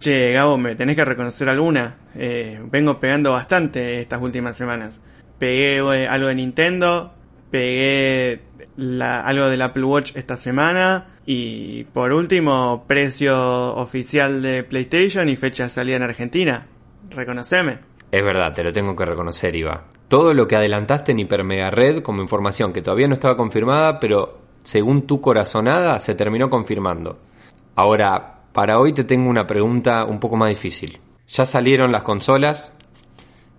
Che, Gabo, me tenés que reconocer alguna. Eh, vengo pegando bastante estas últimas semanas. Pegué eh, algo de Nintendo, pegué la- algo del Apple Watch esta semana y por último, precio oficial de PlayStation y fecha de salida en Argentina. Reconoceme. Es verdad, te lo tengo que reconocer, Iva. Todo lo que adelantaste en Hiper Mega Red como información que todavía no estaba confirmada, pero según tu corazonada se terminó confirmando. Ahora, para hoy te tengo una pregunta un poco más difícil. Ya salieron las consolas,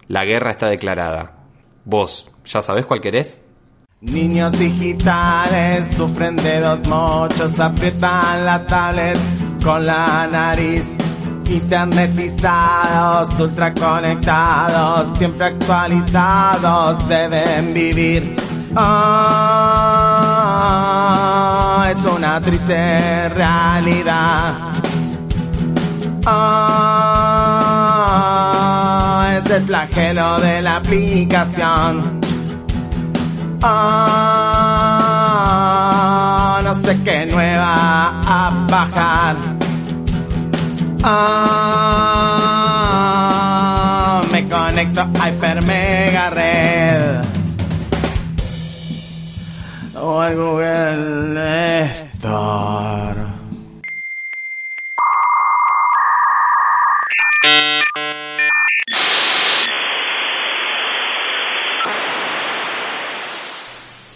la guerra está declarada. Vos, ¿ya sabés cuál querés? Niños digitales sufren de dos mochos, aprietan la tablet con la nariz. Internetizados, ultra conectados, siempre actualizados, deben vivir. Ah, es una triste realidad. Ah, es el flagelo de la aplicación. Ah, no sé qué nueva a bajar. Ah, me conecto a Hyper Mega Red. O al Google Store.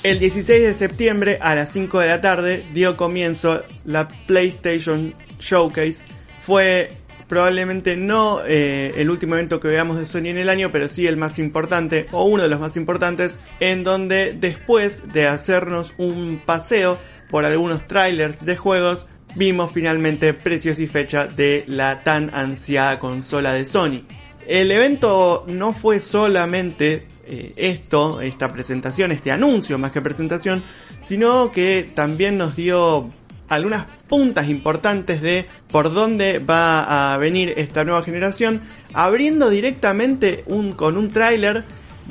El 16 de septiembre a las 5 de la tarde dio comienzo la PlayStation Showcase. Fue probablemente no eh, el último evento que veamos de Sony en el año, pero sí el más importante o uno de los más importantes, en donde después de hacernos un paseo por algunos trailers de juegos, vimos finalmente precios y fecha de la tan ansiada consola de Sony. El evento no fue solamente eh, esto, esta presentación, este anuncio más que presentación, sino que también nos dio algunas puntas importantes de por dónde va a venir esta nueva generación, abriendo directamente un, con un tráiler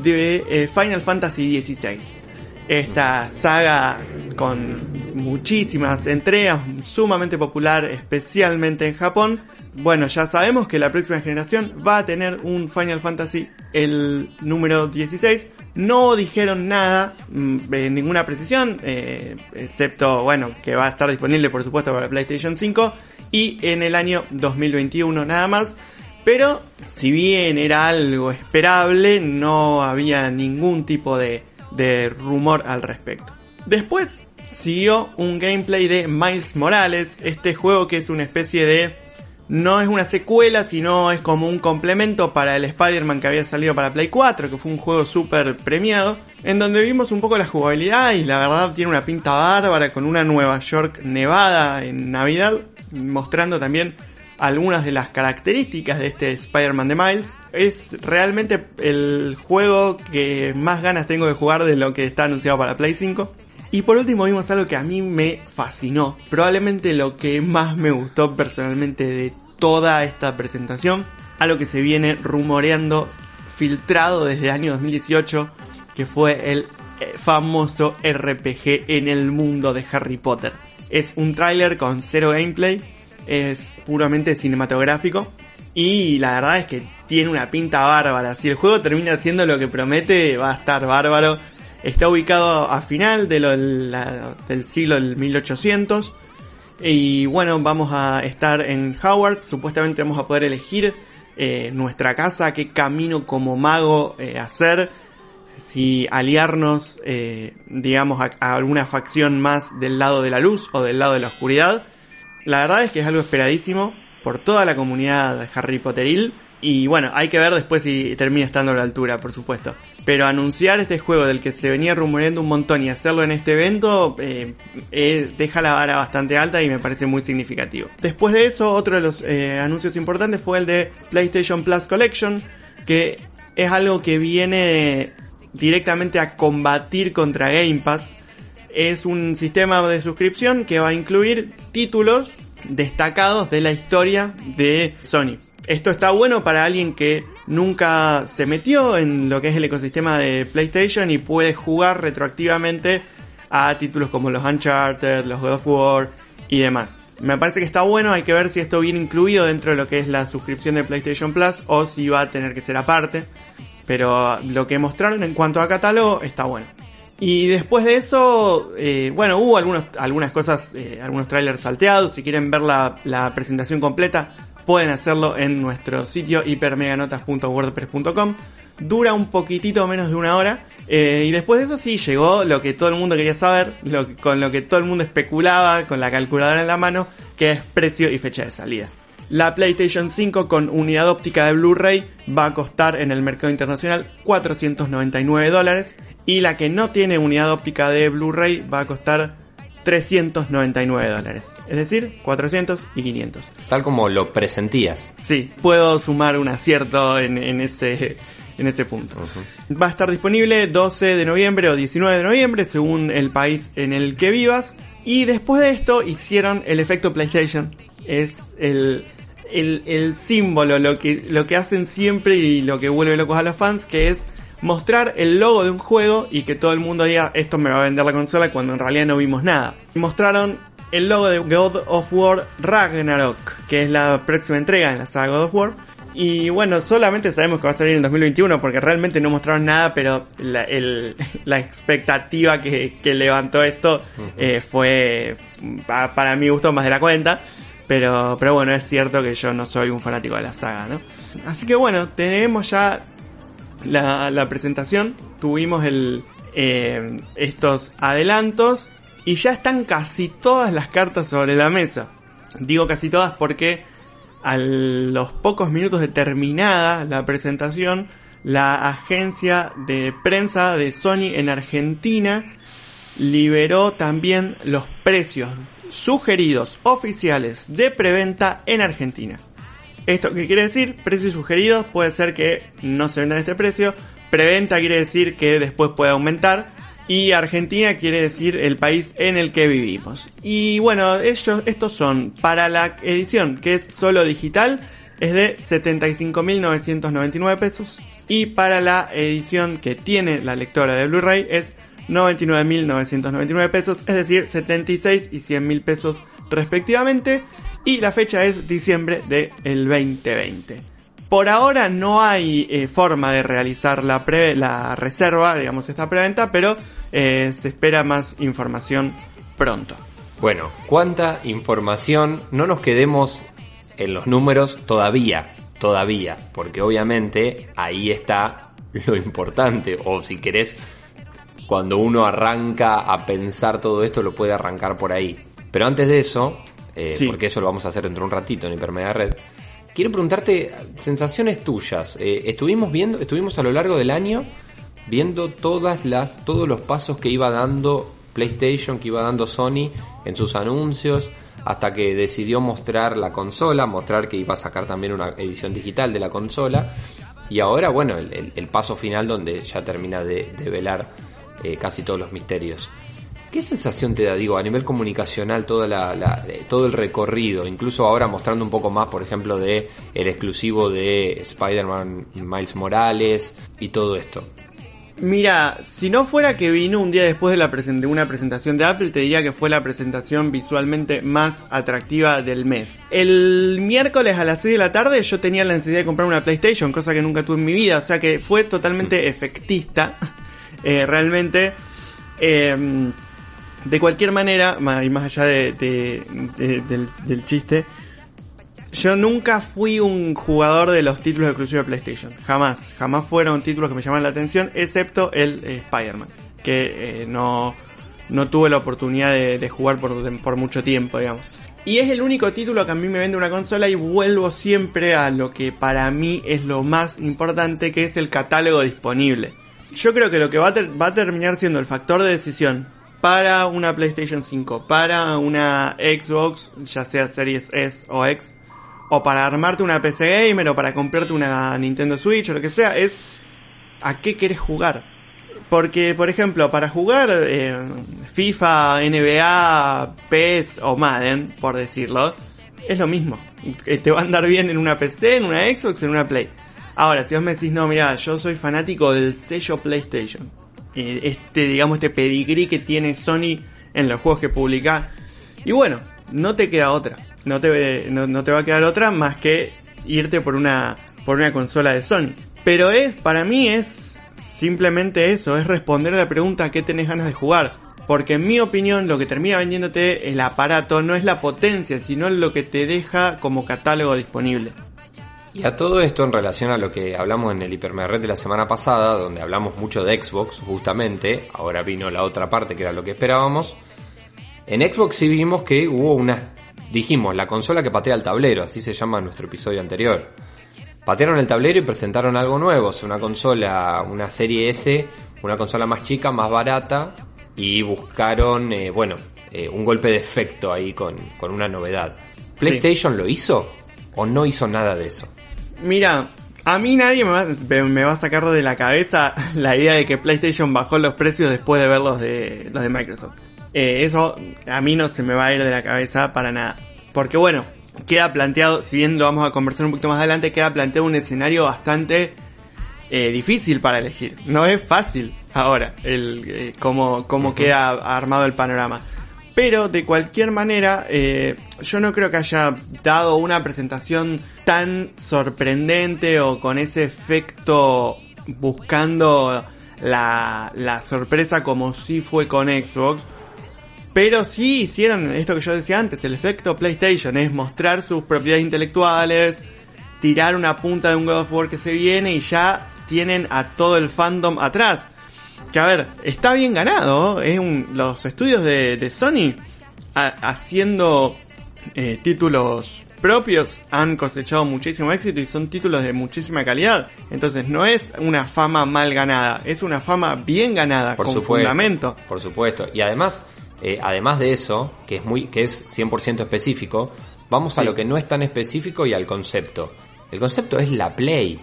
de eh, Final Fantasy XVI. Esta saga con muchísimas entregas, sumamente popular, especialmente en Japón. Bueno, ya sabemos que la próxima generación va a tener un Final Fantasy el número 16. No dijeron nada, mm, eh, ninguna precisión, eh, excepto, bueno, que va a estar disponible por supuesto para PlayStation 5 y en el año 2021 nada más. Pero si bien era algo esperable, no había ningún tipo de, de rumor al respecto. Después siguió un gameplay de Miles Morales, este juego que es una especie de no es una secuela, sino es como un complemento para el Spider-Man que había salido para Play 4, que fue un juego súper premiado, en donde vimos un poco la jugabilidad y la verdad tiene una pinta bárbara con una Nueva York nevada en Navidad, mostrando también algunas de las características de este Spider-Man de Miles. Es realmente el juego que más ganas tengo de jugar de lo que está anunciado para Play 5. Y por último vimos algo que a mí me fascinó, probablemente lo que más me gustó personalmente de toda esta presentación, algo que se viene rumoreando, filtrado desde el año 2018, que fue el eh, famoso RPG en el mundo de Harry Potter. Es un tráiler con cero gameplay, es puramente cinematográfico y la verdad es que tiene una pinta bárbara. Si el juego termina siendo lo que promete, va a estar bárbaro. Está ubicado a final de lo, del siglo del 1800. Y bueno, vamos a estar en Howard. Supuestamente vamos a poder elegir eh, nuestra casa, qué camino como mago eh, hacer. Si aliarnos, eh, digamos, a, a alguna facción más del lado de la luz o del lado de la oscuridad. La verdad es que es algo esperadísimo por toda la comunidad de Harry Potteril. Y bueno, hay que ver después si termina estando a la altura, por supuesto. Pero anunciar este juego del que se venía rumoreando un montón y hacerlo en este evento eh, eh, deja la vara bastante alta y me parece muy significativo. Después de eso, otro de los eh, anuncios importantes fue el de PlayStation Plus Collection, que es algo que viene directamente a combatir contra Game Pass. Es un sistema de suscripción que va a incluir títulos destacados de la historia de Sony. Esto está bueno para alguien que nunca se metió en lo que es el ecosistema de PlayStation y puede jugar retroactivamente a títulos como los Uncharted, los God of War y demás. Me parece que está bueno, hay que ver si esto viene incluido dentro de lo que es la suscripción de PlayStation Plus o si va a tener que ser aparte. Pero lo que mostraron en cuanto a catálogo está bueno. Y después de eso, eh, bueno, hubo algunas cosas, eh, algunos trailers salteados. Si quieren ver la presentación completa, pueden hacerlo en nuestro sitio hipermeganotas.wordpress.com. Dura un poquitito menos de una hora. Eh, y después de eso sí llegó lo que todo el mundo quería saber, lo, con lo que todo el mundo especulaba con la calculadora en la mano, que es precio y fecha de salida. La PlayStation 5 con unidad óptica de Blu-ray va a costar en el mercado internacional 499 dólares y la que no tiene unidad óptica de Blu-ray va a costar 399 dólares. Es decir, 400 y 500. Tal como lo presentías. Sí, puedo sumar un acierto en, en ese en ese punto. Va a estar disponible 12 de noviembre o 19 de noviembre, según el país en el que vivas. Y después de esto hicieron el efecto PlayStation. Es el, el, el símbolo, lo que, lo que hacen siempre y lo que vuelve locos a los fans, que es mostrar el logo de un juego y que todo el mundo diga esto me va a vender la consola cuando en realidad no vimos nada. Mostraron el logo de God of War Ragnarok, que es la próxima entrega en la saga God of War. Y bueno, solamente sabemos que va a salir en 2021 porque realmente no mostraron nada, pero la, el, la expectativa que, que, levantó esto eh, fue para, para mi gusto más de la cuenta. Pero, pero bueno, es cierto que yo no soy un fanático de la saga, ¿no? Así que bueno, tenemos ya la, la presentación, tuvimos el, eh, estos adelantos y ya están casi todas las cartas sobre la mesa. Digo casi todas porque a los pocos minutos de terminada la presentación, la agencia de prensa de Sony en Argentina liberó también los precios sugeridos oficiales de preventa en Argentina. ¿Esto qué quiere decir? Precios sugeridos puede ser que no se vendan este precio. Preventa quiere decir que después puede aumentar. Y Argentina quiere decir el país en el que vivimos. Y bueno, ellos, estos son para la edición que es solo digital, es de 75.999 pesos. Y para la edición que tiene la lectora de Blu-ray es 99.999 pesos, es decir, 76 y 100.000 pesos respectivamente. Y la fecha es diciembre del 2020. Por ahora no hay eh, forma de realizar la, pre la reserva, digamos, esta preventa, pero eh, se espera más información pronto. Bueno, ¿cuánta información? No nos quedemos en los números todavía, todavía, porque obviamente ahí está lo importante, o si querés, cuando uno arranca a pensar todo esto, lo puede arrancar por ahí. Pero antes de eso, eh, sí. porque eso lo vamos a hacer dentro de un ratito en Hipermega Red, quiero preguntarte sensaciones tuyas. Eh, estuvimos viendo, estuvimos a lo largo del año viendo todas las, todos los pasos que iba dando PlayStation, que iba dando Sony en sus anuncios, hasta que decidió mostrar la consola, mostrar que iba a sacar también una edición digital de la consola. Y ahora, bueno, el, paso final donde ya termina de, de velar eh, casi todos los misterios. ¿Qué sensación te da, digo, a nivel comunicacional toda la, la, todo el recorrido? Incluso ahora mostrando un poco más, por ejemplo, de el exclusivo de Spider-Man Miles Morales y todo esto. Mira, si no fuera que vino un día después de, la de una presentación de Apple, te diría que fue la presentación visualmente más atractiva del mes. El miércoles a las 6 de la tarde yo tenía la necesidad de comprar una PlayStation, cosa que nunca tuve en mi vida, o sea que fue totalmente efectista, eh, realmente. Eh, de cualquier manera, y más allá de, de, de, del, chiste, yo nunca fui un jugador de los títulos exclusivos de PlayStation. Jamás. Jamás fueron títulos que me llaman la atención, excepto el eh, Spider-Man. Que eh, no, tuve la oportunidad de, jugar por, mucho tiempo, digamos. Y es el único título que a mí me vende una consola y vuelvo siempre a lo que para mí es lo más importante, que es el catálogo disponible. Yo creo que lo que va a terminar siendo el factor de decisión para una PlayStation 5, para una Xbox, ya sea Series S o X, o para armarte una PC gamer o para comprarte una Nintendo Switch o lo que sea, es a qué querés jugar. Porque, por ejemplo, para jugar eh, FIFA, NBA, PES o Madden, por decirlo, es lo mismo. Eh, te va a andar bien en una PC, en una Xbox, en una Play. Ahora, si vos me decís, no, mira, yo soy fanático del sello PlayStation este, digamos, este pedigrí que tiene Sony en los juegos que publica. Y bueno, no te queda otra. No te, no, no te va a quedar otra más que irte por una, por una consola de Sony. Pero es, para mí es simplemente eso, es responder a la pregunta ¿qué tenés ganas de jugar? Porque en mi opinión lo que termina vendiéndote el aparato no es la potencia, sino lo que te deja como catálogo disponible. Y a todo esto en relación a lo que hablamos en el Hipermerred de la semana pasada, donde hablamos mucho de Xbox, justamente, ahora vino la otra parte que era lo que esperábamos. En Xbox sí vimos que hubo una, dijimos, la consola que patea el tablero, así se llama nuestro episodio anterior. Patearon el tablero y presentaron algo nuevo, una consola, una serie S, una consola más chica, más barata, y buscaron, eh, bueno, eh, un golpe de efecto ahí con, con una novedad. ¿PlayStation lo hizo o no hizo nada de eso? Mira, a mí nadie me va, me va, a sacar de la cabeza la idea de que PlayStation bajó los precios después de ver los de, los de Microsoft. Eh, eso a mí no se me va a ir de la cabeza para nada. Porque bueno, queda planteado, si bien lo vamos a conversar un poquito más adelante, queda planteado un escenario bastante eh, difícil para elegir. No es fácil ahora el eh, cómo, cómo queda armado el panorama. Pero de cualquier manera, eh, yo no creo que haya dado una presentación tan sorprendente o con ese efecto buscando la, la sorpresa como si fue con Xbox. Pero sí hicieron esto que yo decía antes, el efecto PlayStation, es mostrar sus propiedades intelectuales, tirar una punta de un God of War que se viene y ya tienen a todo el fandom atrás. Que a ver, está bien ganado. Es un, los estudios de, Sony haciendo eh, títulos propios han cosechado muchísimo éxito y son títulos de muchísima calidad. Entonces no es una fama mal ganada, es una fama bien ganada, por con fundamento. Por supuesto. Y además, eh, además de eso, que es muy, que es 100% específico, vamos a lo que no es tan específico y al concepto. El concepto es la Play.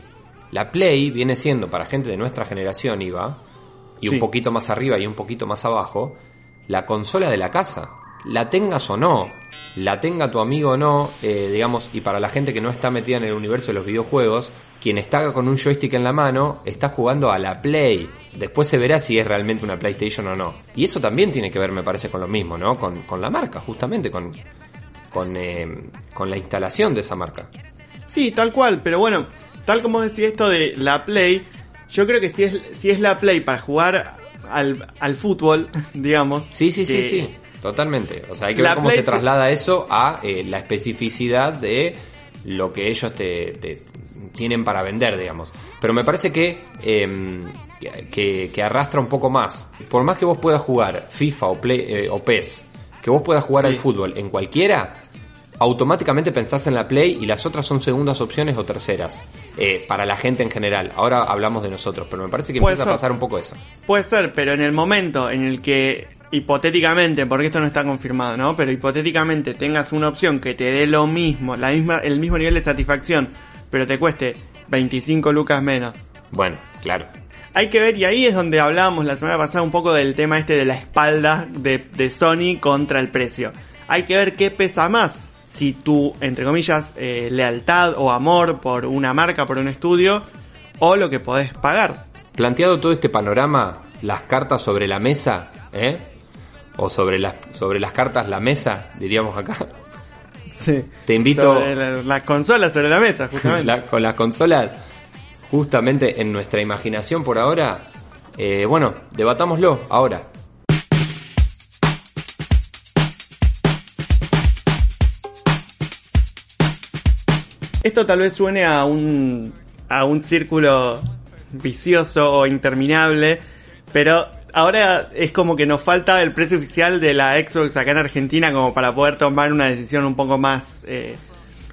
La Play viene siendo para gente de nuestra generación, Iba, y un poquito más arriba y un poquito más abajo, la consola de la casa. La tengas o no, la tenga tu amigo o no, eh, digamos, y para la gente que no está metida en el universo de los videojuegos, quien está con un joystick en la mano está jugando a la Play. Después se verá si es realmente una PlayStation o no. Y eso también tiene que ver, me parece, con lo mismo, ¿no? Con, con la marca, justamente, con, con, eh, con la instalación de esa marca. Sí, tal cual, pero bueno, tal como decía esto de la Play, yo creo que si es, si es la Play para jugar al, al fútbol, digamos. Sí, sí, sí, sí, totalmente. O sea, hay que ver cómo se traslada eso a eh, la especificidad de lo que ellos te, tienen para vender, digamos. Pero me parece que, que, que, arrastra un poco más. Por más que vos puedas jugar FIFA o, Play, eh, o PES, que vos puedas jugar al fútbol en cualquiera, automáticamente pensás en la Play y las otras son segundas opciones o terceras. Eh, para la gente en general. Ahora hablamos de nosotros, pero me parece que empieza a pasar un poco eso. Puede ser, pero en el momento en el que hipotéticamente, porque esto no está confirmado, ¿no? Pero hipotéticamente tengas una opción que te dé lo mismo, la misma, el mismo nivel de satisfacción, pero te cueste 25 lucas menos. Bueno, claro. Hay que ver, y ahí es donde hablábamos la semana pasada un poco del tema este de la espalda de, de Sony contra el precio. Hay que ver qué pesa más, si tu, entre comillas, eh, lealtad o amor por una marca, por un estudio, o lo que podés pagar. Planteado todo este panorama, las cartas sobre la mesa, ¿eh? O sobre las, sobre las cartas la mesa, diríamos acá. Sí. Te invito... las consolas sobre la mesa, justamente. con las consolas, justamente en nuestra imaginación por ahora, eh, bueno, debatámoslo ahora. Esto tal vez suene a un, a un círculo vicioso o interminable, pero ahora es como que nos falta el precio oficial de la Xbox acá en Argentina como para poder tomar una decisión un poco más, eh,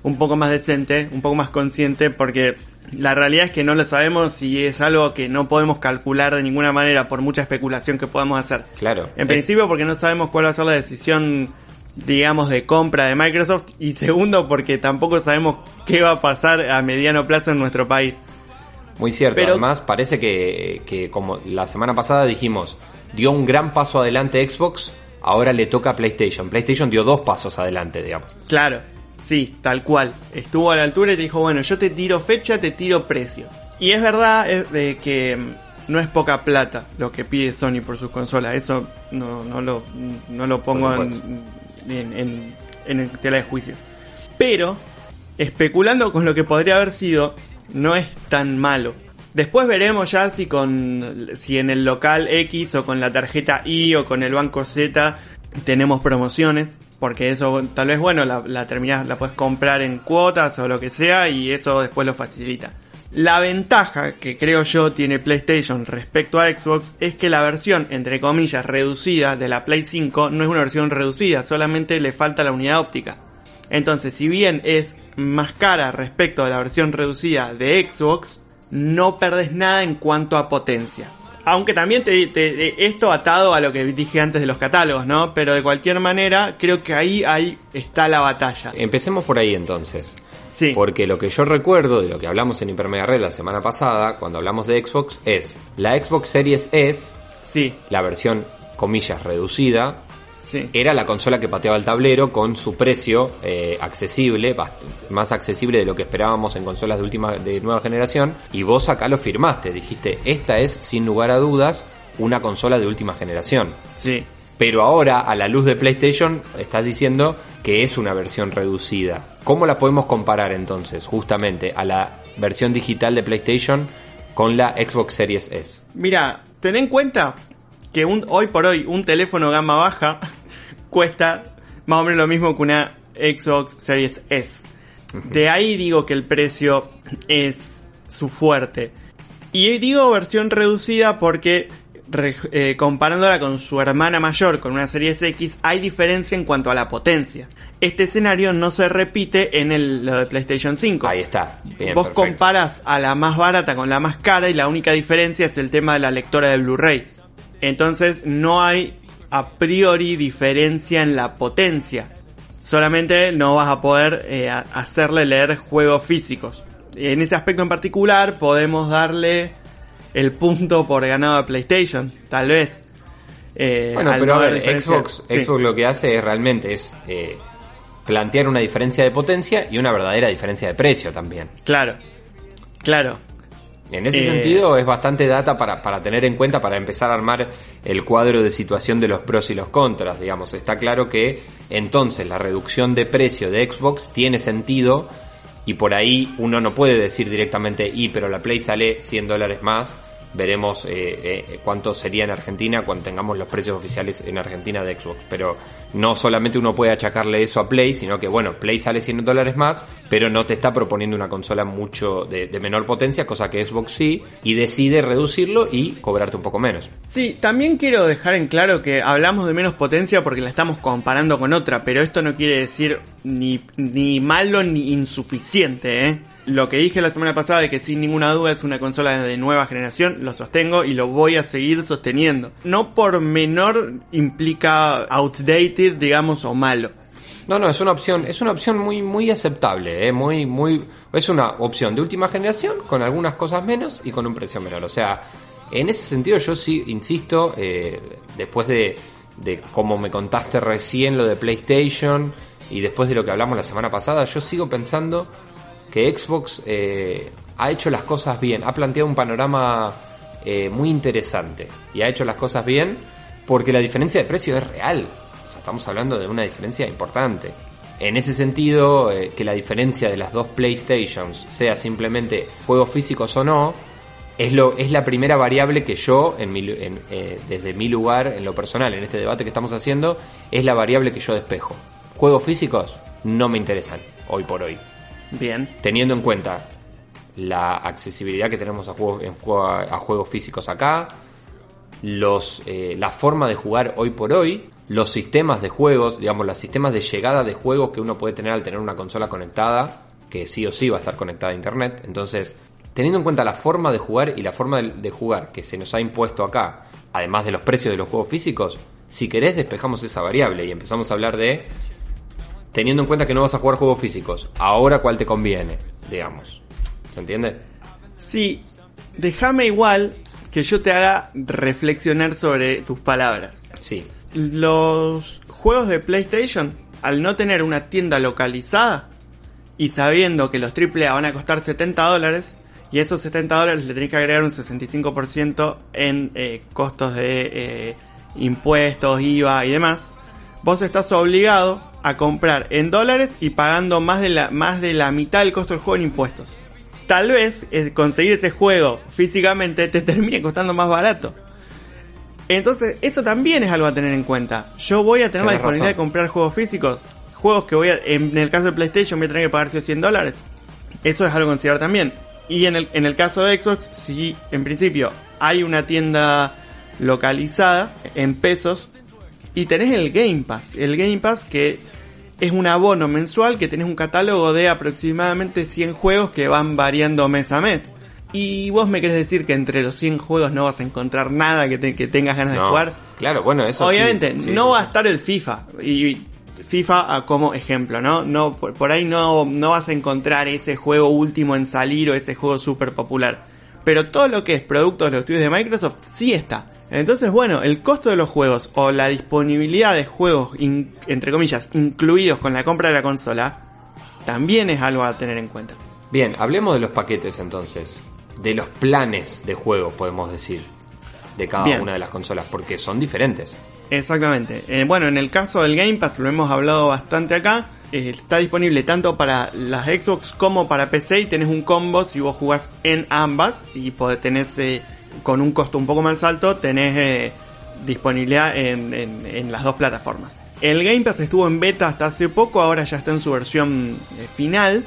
un poco más decente, un poco más consciente, porque la realidad es que no lo sabemos y es algo que no podemos calcular de ninguna manera por mucha especulación que podamos hacer. Claro. En principio porque no sabemos cuál va a ser la decisión digamos, de compra de Microsoft y segundo porque tampoco sabemos qué va a pasar a mediano plazo en nuestro país. Muy cierto, Pero, además parece que, que como la semana pasada dijimos, dio un gran paso adelante Xbox, ahora le toca a PlayStation. PlayStation dio dos pasos adelante, digamos. Claro, sí, tal cual. Estuvo a la altura y te dijo, bueno, yo te tiro fecha, te tiro precio. Y es verdad es que mm, no es poca plata lo que pide Sony por sus consolas. Eso no, no, lo, no lo pongo en, en tela de juicio. Pero, especulando con lo que podría haber sido, no es tan malo. Después veremos ya si con si en el local X o con la tarjeta Y o con el banco Z tenemos promociones, porque eso tal vez bueno, la, la terminás, la puedes comprar en cuotas o lo que sea y eso después lo facilita. La ventaja que creo yo tiene PlayStation respecto a Xbox es que la versión, entre comillas, reducida de la Play 5 no es una versión reducida, solamente le falta la unidad óptica. Entonces, si bien es más cara respecto a la versión reducida de Xbox, no perdés nada en cuanto a potencia. Aunque también te, te, esto atado a lo que dije antes de los catálogos, ¿no? Pero de cualquier manera, creo que ahí, ahí está la batalla. Empecemos por ahí entonces. Sí. Porque lo que yo recuerdo de lo que hablamos en Hipermega Red la semana pasada, cuando hablamos de Xbox, es la Xbox Series S, Sí, la versión, comillas, reducida, sí. era la consola que pateaba el tablero con su precio eh, accesible, más accesible de lo que esperábamos en consolas de última de nueva generación, y vos acá lo firmaste, dijiste, esta es sin lugar a dudas una consola de última generación. Sí. Pero ahora, a la luz de PlayStation, estás diciendo que es una versión reducida. ¿Cómo la podemos comparar entonces, justamente, a la versión digital de PlayStation con la Xbox Series S? Mira, ten en cuenta que un, hoy por hoy un teléfono gama baja cuesta más o menos lo mismo que una Xbox Series S. De ahí digo que el precio es su fuerte. Y digo versión reducida porque re- eh, comparándola con su hermana mayor, con una Series X, hay diferencia en cuanto a la potencia. Este escenario no se repite en el lo de PlayStation 5. Ahí está. Bien, Vos perfecto. comparas a la más barata con la más cara y la única diferencia es el tema de la lectora de Blu-ray. Entonces no hay a priori diferencia en la potencia. Solamente no vas a poder eh, hacerle leer juegos físicos. En ese aspecto en particular podemos darle el punto por ganado a PlayStation, tal vez. Eh, Bueno, pero no a ver. Xbox, Sí, Xbox lo que hace es realmente es eh, plantear una diferencia de potencia y una verdadera diferencia de precio también. Claro, claro. En ese Eh, sentido es bastante data para, para tener en cuenta para empezar a armar el cuadro de situación de los pros y los contras, digamos. Está claro que entonces la reducción de precio de Xbox tiene sentido y por ahí uno no puede decir directamente, y pero la Play sale 100 dólares más, veremos eh, eh, cuánto sería en Argentina cuando tengamos los precios oficiales en Argentina de Xbox. Pero no solamente uno puede achacarle eso a Play, sino que bueno, Play sale 100 dólares más, pero no te está proponiendo una consola mucho de, menor potencia, cosa que Xbox sí, y decide reducirlo y cobrarte un poco menos. Sí, también quiero dejar en claro que hablamos de menos potencia porque la estamos comparando con otra, pero esto no quiere decir ni, ni malo ni insuficiente, ¿eh? Lo que dije la semana pasada de que sin ninguna duda es una consola de nueva generación, lo sostengo y lo voy a seguir sosteniendo. No por menor implica outdated, digamos, o malo. No, no, es una opción, es una opción muy, muy aceptable, ¿eh? muy, muy, es una opción de última generación con algunas cosas menos y con un precio menor. O sea, en ese sentido yo sí insisto, eh, después de, de como me contaste recién lo de PlayStation y después de lo que hablamos la semana pasada, yo sigo pensando que Xbox eh, ha hecho las cosas bien, ha planteado un panorama eh, muy interesante y ha hecho las cosas bien porque la diferencia de precio es real. O sea, estamos hablando de una diferencia importante. En ese sentido, eh, que la diferencia de las dos PlayStations sea simplemente juegos físicos o no, es, lo, es la primera variable que yo, en mi, en, eh, desde mi lugar, en lo personal, en este debate que estamos haciendo, es la variable que yo despejo. Juegos físicos no me interesan hoy por hoy Bien. teniendo en cuenta la accesibilidad que tenemos a juegos, en a juegos físicos acá, los, eh, la forma de jugar hoy por hoy, los sistemas de juegos, digamos, los sistemas de llegada de juegos que uno puede tener al tener una consola conectada, que sí o sí va a estar conectada a internet. Entonces, teniendo en cuenta la forma de jugar y la forma de, de jugar que se nos ha impuesto acá, además de los precios de los juegos físicos, si querés despejamos esa variable y empezamos a hablar de teniendo en cuenta que no vas a jugar juegos físicos, ahora cuál te conviene, digamos. ¿Se entiende? Sí, déjame igual que yo te haga reflexionar sobre tus palabras. Sí. Los juegos de PlayStation, al no tener una tienda localizada y sabiendo que los AAA van a costar 70 dólares, y esos 70 dólares le tenés que agregar un 65% en eh, costos de eh, impuestos, IVA y demás, vos estás obligado a comprar en dólares y pagando más de la, más de la mitad del costo del juego en impuestos. Tal vez conseguir ese juego físicamente te termine costando más barato. Entonces, eso también es algo a tener en cuenta. Yo voy a tener la disponibilidad razón. de comprar juegos físicos. Juegos que voy a, en el caso de PlayStation voy a tener que pagar 100 dólares. Eso es algo a considerar también. Y en el, en el caso de Xbox, si en principio hay una tienda localizada en pesos y tenés el Game Pass. El Game Pass que es un abono mensual que tenés un catálogo de aproximadamente 100 juegos que van variando mes a mes. Y vos me querés decir que entre los 100 juegos no vas a encontrar nada que, te- que tengas ganas de jugar. Claro, bueno, eso Obviamente, sí, no sí, va a estar el FIFA. Y FIFA como ejemplo, ¿no? no por, por ahí no, no vas a encontrar ese juego último en salir o ese juego súper popular. Pero todo lo que es producto de los estudios de Microsoft sí está. Entonces, bueno, el costo de los juegos o la disponibilidad de juegos, in- entre comillas, incluidos con la compra de la consola, también es algo a tener en cuenta. Bien, hablemos de los paquetes entonces. De los planes de juego, podemos decir. De cada Bien. una de las consolas, porque son diferentes. Exactamente. Eh, bueno, en el caso del Game Pass, lo hemos hablado bastante acá, eh, está disponible tanto para las Xbox como para PC y tenés un combo si vos jugás en ambas y podés, tenés eh, con un costo un poco más alto, tenés eh, disponibilidad en, las dos plataformas. El Game Pass estuvo en beta hasta hace poco, ahora ya está en su versión eh, final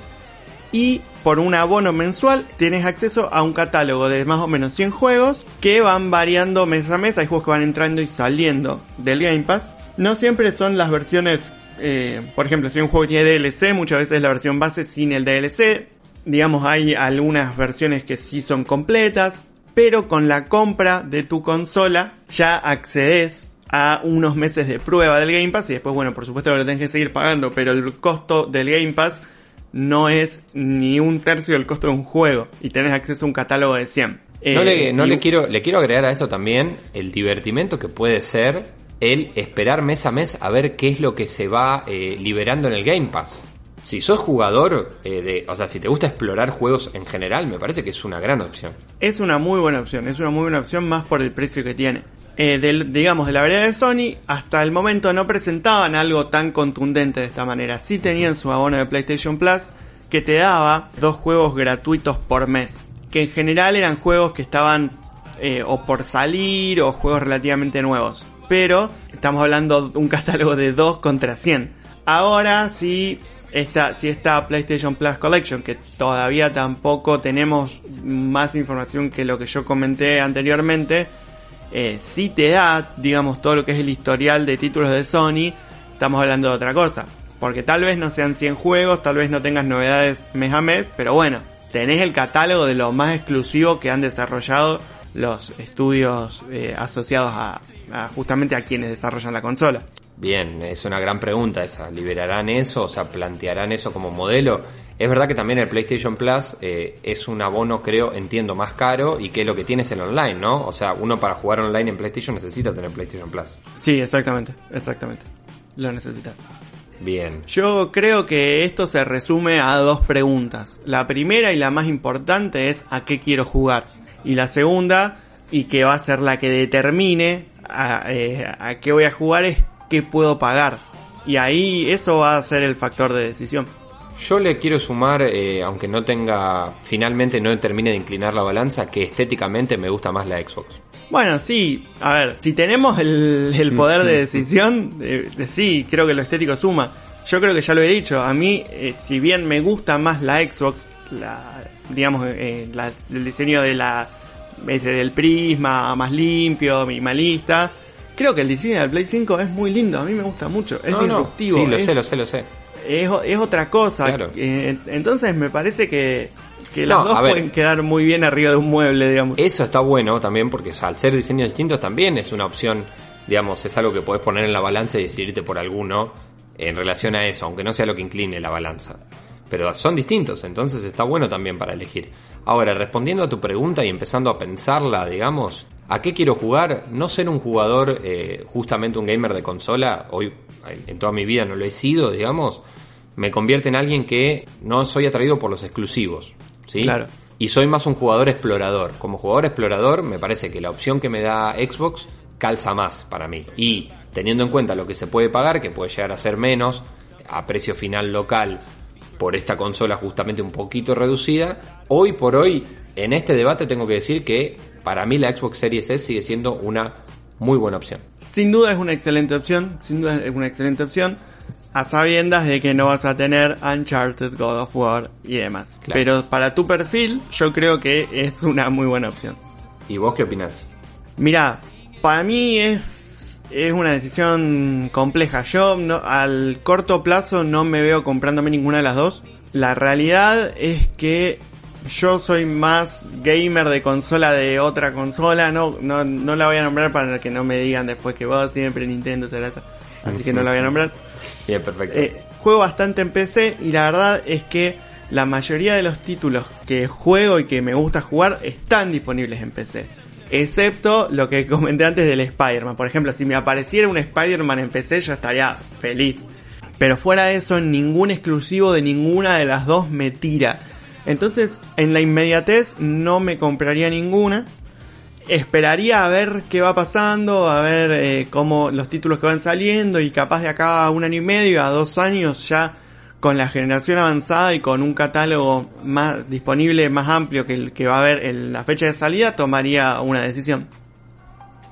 y por un abono mensual tienes acceso a un catálogo de más o menos 100 juegos que van variando mes a mes. Hay juegos que van entrando y saliendo del Game Pass. No siempre son las versiones, eh, por ejemplo, si un juego tiene DLC, muchas veces es la versión base sin el DLC. Digamos, hay algunas versiones que sí son completas, pero con la compra de tu consola ya accedes a unos meses de prueba del Game Pass y después, bueno, por supuesto lo tenés que seguir pagando, pero el costo del Game Pass no es ni un tercio del costo de un juego y tenés acceso a un catálogo de 100. no Eh, le, no si- le quiero, le quiero agregar a esto también el divertimento que puede ser el esperar mes a mes a ver qué es lo que se va eh, liberando en el Game Pass. Si sos jugador, eh, de, o sea, si te gusta explorar juegos en general, me parece que es una gran opción. Es una muy buena opción, es una muy buena opción más por el precio que tiene. Eh, del, digamos, de la variedad de Sony, hasta el momento no presentaban algo tan contundente de esta manera. Sí tenían su abono de PlayStation Plus que te daba dos juegos gratuitos por mes. Que en general eran juegos que estaban eh, o por salir o juegos relativamente nuevos. Pero estamos hablando de un catálogo de 2 contra 100. Ahora sí esta, si esta PlayStation Plus Collection, que todavía tampoco tenemos más información que lo que yo comenté anteriormente, eh, sí te da, digamos, todo lo que es el historial de títulos de Sony, estamos hablando de otra cosa. Porque tal vez no sean 100 juegos, tal vez no tengas novedades mes a mes, pero bueno, tenés el catálogo de lo más exclusivo que han desarrollado los estudios eh, asociados a justamente a quienes desarrollan la consola. Bien, es una gran pregunta esa. ¿Liberarán eso? O sea, ¿plantearán eso como modelo? Es verdad que también el PlayStation Plus eh, es un abono, creo, entiendo, más caro y que lo que tiene es el online, ¿no? O sea, uno para jugar online en PlayStation necesita tener PlayStation Plus. Sí, exactamente, exactamente. Lo necesitas. Bien. Yo creo que esto se resume a dos preguntas. La primera y la más importante es a qué quiero jugar. Y la segunda, y que va a ser la que determine a, eh, a qué voy a jugar, es qué puedo pagar. Y ahí eso va a ser el factor de decisión. Yo le quiero sumar, eh, aunque no tenga, finalmente no termine de inclinar la balanza, que estéticamente me gusta más la Xbox. Bueno, sí, a ver, si tenemos el, el poder de decisión, eh, de- sí, creo que lo estético suma. Yo creo que ya lo he dicho, a mí, eh, si bien me gusta más la Xbox, la, digamos, la- el diseño de la, del prisma, más limpio, minimalista, creo que el diseño del Play 5 es muy lindo, a mí me gusta mucho, es No, no, disruptivo, Sí, lo es, sé, lo sé, lo sé. es, es otra cosa. Claro. Eh, entonces me parece que, que las No, dos ver. pueden quedar muy bien arriba de un mueble, digamos. Eso está bueno también porque al ser diseños distintos también es una opción, digamos, es algo que podés poner en la balanza y decidirte por alguno en relación a eso, aunque no sea lo que incline la balanza. Pero son distintos, entonces está bueno también para elegir. Ahora, respondiendo a tu pregunta y empezando a pensarla, digamos, ¿a qué quiero jugar? No ser un jugador, eh, justamente un gamer de consola, hoy en toda mi vida no lo he sido, digamos, me convierte en alguien que no soy atraído por los exclusivos, ¿sí? Claro. Y soy más un jugador explorador. Como jugador explorador, me parece que la opción que me da Xbox calza más para mí. Y teniendo en cuenta lo que se puede pagar, que puede llegar a ser menos a precio final local por esta consola justamente un poquito reducida. Hoy por hoy, en este debate tengo que decir que para mí la Xbox Series S sigue siendo una muy buena opción. Sin duda es una excelente opción, sin duda es una excelente opción, a sabiendas de que no vas a tener Uncharted, God of War y demás. Claro. Pero para tu perfil, yo creo que es una muy buena opción. ¿Y vos qué opinás? Mira, para mí es, es una decisión compleja. Yo no, al corto plazo no me veo comprándome ninguna de las dos. La realidad es que yo soy más gamer de consola de otra consola. No, no, no la voy a nombrar para que no me digan después que vos siempre Nintendo será esa. Así que no la voy a nombrar. Bien, perfecto. Eh, juego bastante en PC y la verdad es que la mayoría de los títulos que juego y que me gusta jugar están disponibles en PC. Excepto lo que comenté antes del Spider-Man. Por ejemplo, si me apareciera un Spider-Man en PC yo estaría feliz. Pero fuera de eso, ningún exclusivo de ninguna de las dos me tira. Entonces, en la inmediatez no me compraría ninguna. Esperaría a ver qué va pasando, a ver eh, cómo los títulos que van saliendo y capaz de acá a un año y medio, a dos años ya con la generación avanzada y con un catálogo más disponible, más amplio que el que va a haber en la fecha de salida, tomaría una decisión.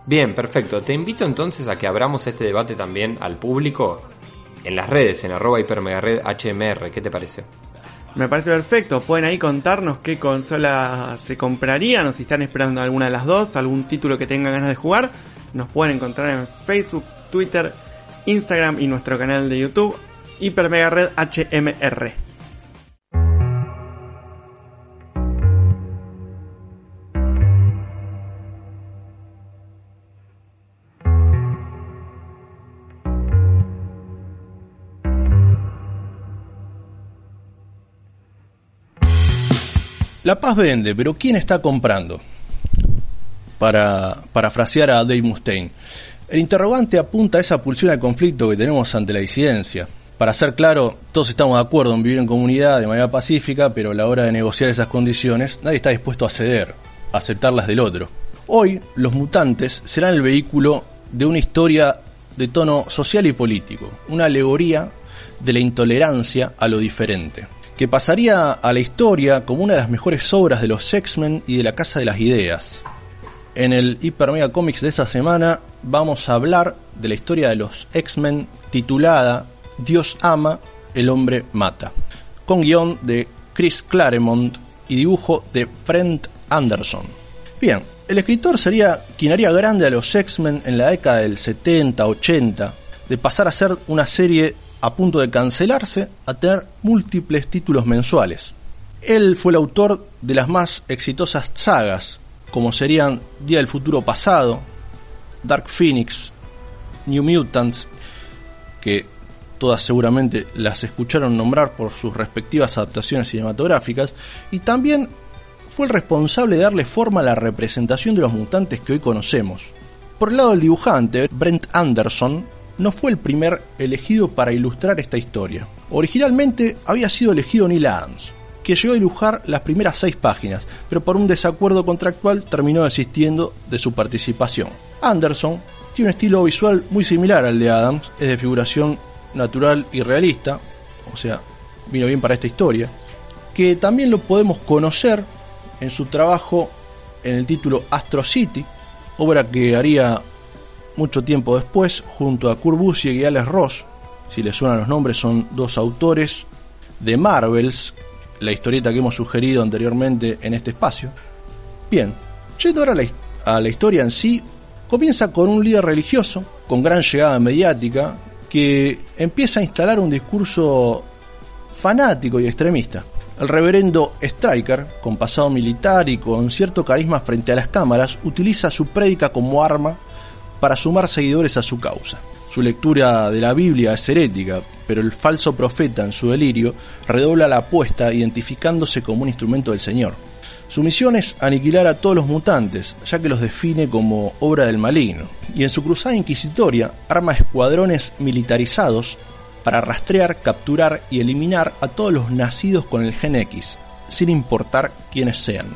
Bien, perfecto. Te invito entonces a que abramos este debate también al público en las redes, en arroba hipermegared HMR. ¿Qué te parece? Me parece perfecto. Pueden ahí contarnos qué consola se comprarían o si están esperando alguna de las dos, algún título que tengan ganas de jugar. Nos pueden encontrar en Facebook, Twitter, Instagram y nuestro canal de YouTube Hiper Mega Red HMR. La paz vende, pero ¿quién está comprando? Para parafrasear a Dave Mustaine. El interrogante apunta a esa pulsión al conflicto que tenemos ante la disidencia. Para ser claro, todos estamos de acuerdo en vivir en comunidad de manera pacífica, pero a la hora de negociar esas condiciones, nadie está dispuesto a ceder, a aceptar las del otro. Hoy, los mutantes serán el vehículo de una historia de tono social y político, una alegoría de la intolerancia a lo diferente, que pasaría a la historia como una de las mejores obras de los X-Men y de la Casa de las Ideas. En el Hyper Mega Comics de esta semana vamos a hablar de la historia de los X-Men titulada Dios ama, el hombre mata, con guion de Chris Claremont y dibujo de Brent Anderson. Bien, el escritor sería quien haría grande a los X-Men en la década del 70-80, de pasar a ser una serie a punto de cancelarse a tener múltiples títulos mensuales. Él fue el autor de las más exitosas sagas, como serían Día del Futuro Pasado, Dark Phoenix, New Mutants, que todas seguramente las escucharon nombrar por sus respectivas adaptaciones cinematográficas, y también fue el responsable de darle forma a la representación de los mutantes que hoy conocemos. Por el lado del dibujante, Brent Anderson no fue el primer elegido para ilustrar esta historia. Originalmente había sido elegido Neil Adams, que llegó a dibujar las primeras seis páginas, pero por un desacuerdo contractual terminó desistiendo de su participación. Anderson tiene un estilo visual muy similar al de Adams, es de figuración natural y realista, o sea, vino bien para esta historia, que también lo podemos conocer en su trabajo en el título Astro City, obra que haría mucho tiempo después junto a Kurt y Alex Ross. Si les suenan los nombres, son dos autores de Marvels, la historieta que hemos sugerido anteriormente en este espacio. Bien, yendo ahora a la, a la historia en sí, comienza con un líder religioso, con gran llegada mediática, que empieza a instalar un discurso fanático y extremista. El reverendo Striker, con pasado militar y con cierto carisma frente a las cámaras, utiliza su prédica como arma para sumar seguidores a su causa. Su lectura de la Biblia es herética, pero el falso profeta en su delirio redobla la apuesta identificándose como un instrumento del Señor. Su misión es aniquilar a todos los mutantes, ya que los define como obra del maligno, y en su cruzada inquisitoria arma escuadrones militarizados para rastrear, capturar y eliminar a todos los nacidos con el gen X, sin importar quiénes sean.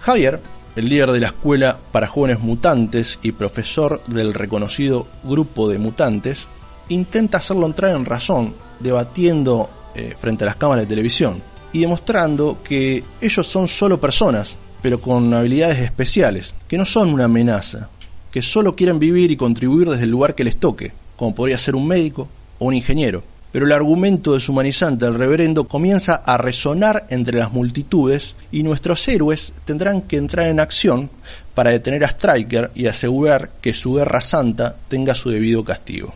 Javier, el líder de la escuela para jóvenes mutantes y profesor del reconocido grupo de mutantes, intenta hacerlo entrar en razón, debatiendo eh, frente a las cámaras de televisión y demostrando que ellos son solo personas, pero con habilidades especiales, que no son una amenaza, que solo quieren vivir y contribuir desde el lugar que les toque, como podría ser un médico o un ingeniero. Pero el argumento deshumanizante del reverendo comienza a resonar entre las multitudes y nuestros héroes tendrán que entrar en acción para detener a Striker y asegurar que su guerra santa tenga su debido castigo.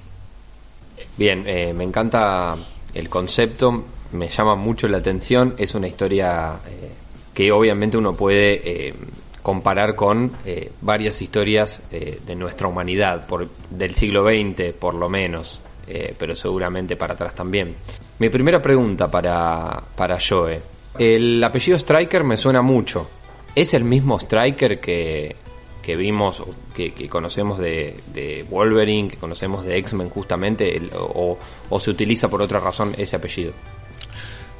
Bien, eh, me encanta el concepto, me llama mucho la atención, es una historia eh, que obviamente uno puede eh, comparar con varias historias de nuestra humanidad, por, del siglo XX por lo menos. Eh, pero seguramente para atrás también. Mi primera pregunta para, para Joe. El apellido Striker me suena mucho. ¿Es el mismo Striker que, que vimos, que, conocemos de, de, Wolverine, que conocemos de X-Men justamente, o, o se utiliza por otra razón ese apellido?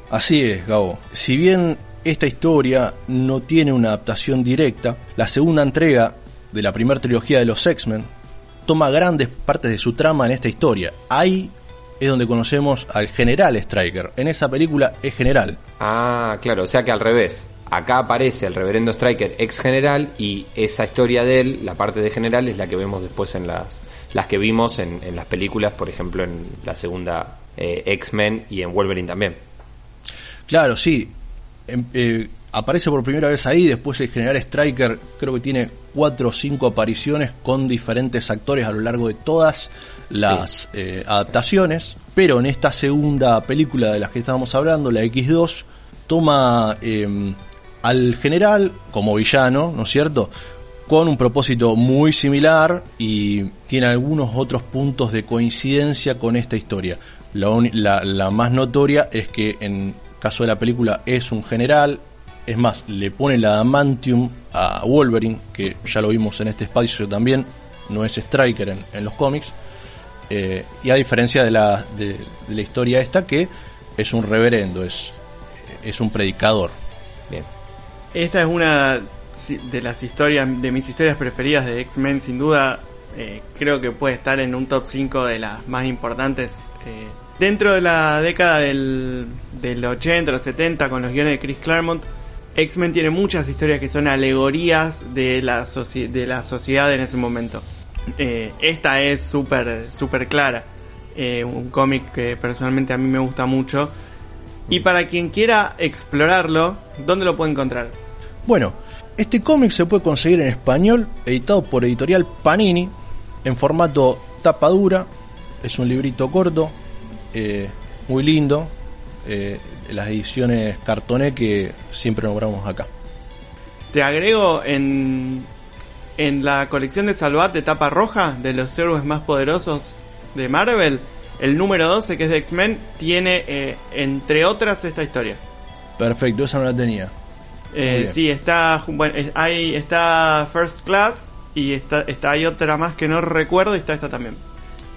Así es, Gabo. Si bien esta historia no tiene una adaptación directa, la segunda entrega de la primera trilogía de los X-Men toma grandes partes de su trama en esta historia. Ahí es donde conocemos al general Striker. En esa película es general. Ah, claro, o sea que al revés. Acá aparece el reverendo Striker ex general y esa historia de él, la parte de general, es la que vemos después en las, las que vimos en, en las películas, por ejemplo en la segunda eh, X-Men y en Wolverine también. Claro, sí. Em, eh, aparece por primera vez ahí, después el general Striker creo que tiene cuatro o cinco apariciones con diferentes actores a lo largo de todas las eh, adaptaciones, pero en esta segunda película de las que estábamos hablando, la X2, toma em, al general como villano, ¿no es cierto? Con un propósito muy similar y tiene algunos otros puntos de coincidencia con esta historia. La, la más notoria es que en caso de la película es un general, es más, le pone la adamantium a Wolverine, que ya lo vimos en este espacio también, no es Striker en, los cómics. Eh, y a diferencia de la, de, la historia esta, que es un reverendo, es, es un predicador. Bien. Esta es una de las historias, de mis historias preferidas de X-Men, sin duda. Eh, creo que puede estar en un top 5 de las más importantes. Eh, dentro de la década del, del 80, los 70, con los guiones de Chris Claremont, X-Men tiene muchas historias que son alegorías de la, de la sociedad en ese momento. Eh, esta es súper super clara. Eh, un cómic que personalmente a mí me gusta mucho. Y para quien quiera explorarlo, ¿dónde lo puede encontrar? Bueno, este cómic se puede conseguir en español, editado por editorial Panini, en formato tapa dura. Es un librito corto, eh, muy lindo las ediciones cartoné que siempre nombramos acá. Te agrego en, en la colección de Salvat de tapa roja de los héroes más poderosos de Marvel, el número 12 que es de X-Men tiene eh, entre otras esta historia. Perfecto, esa no la tenía. Eh, sí, está, bueno, hay, está First Class y está, está, hay otra más que no recuerdo y está esta también.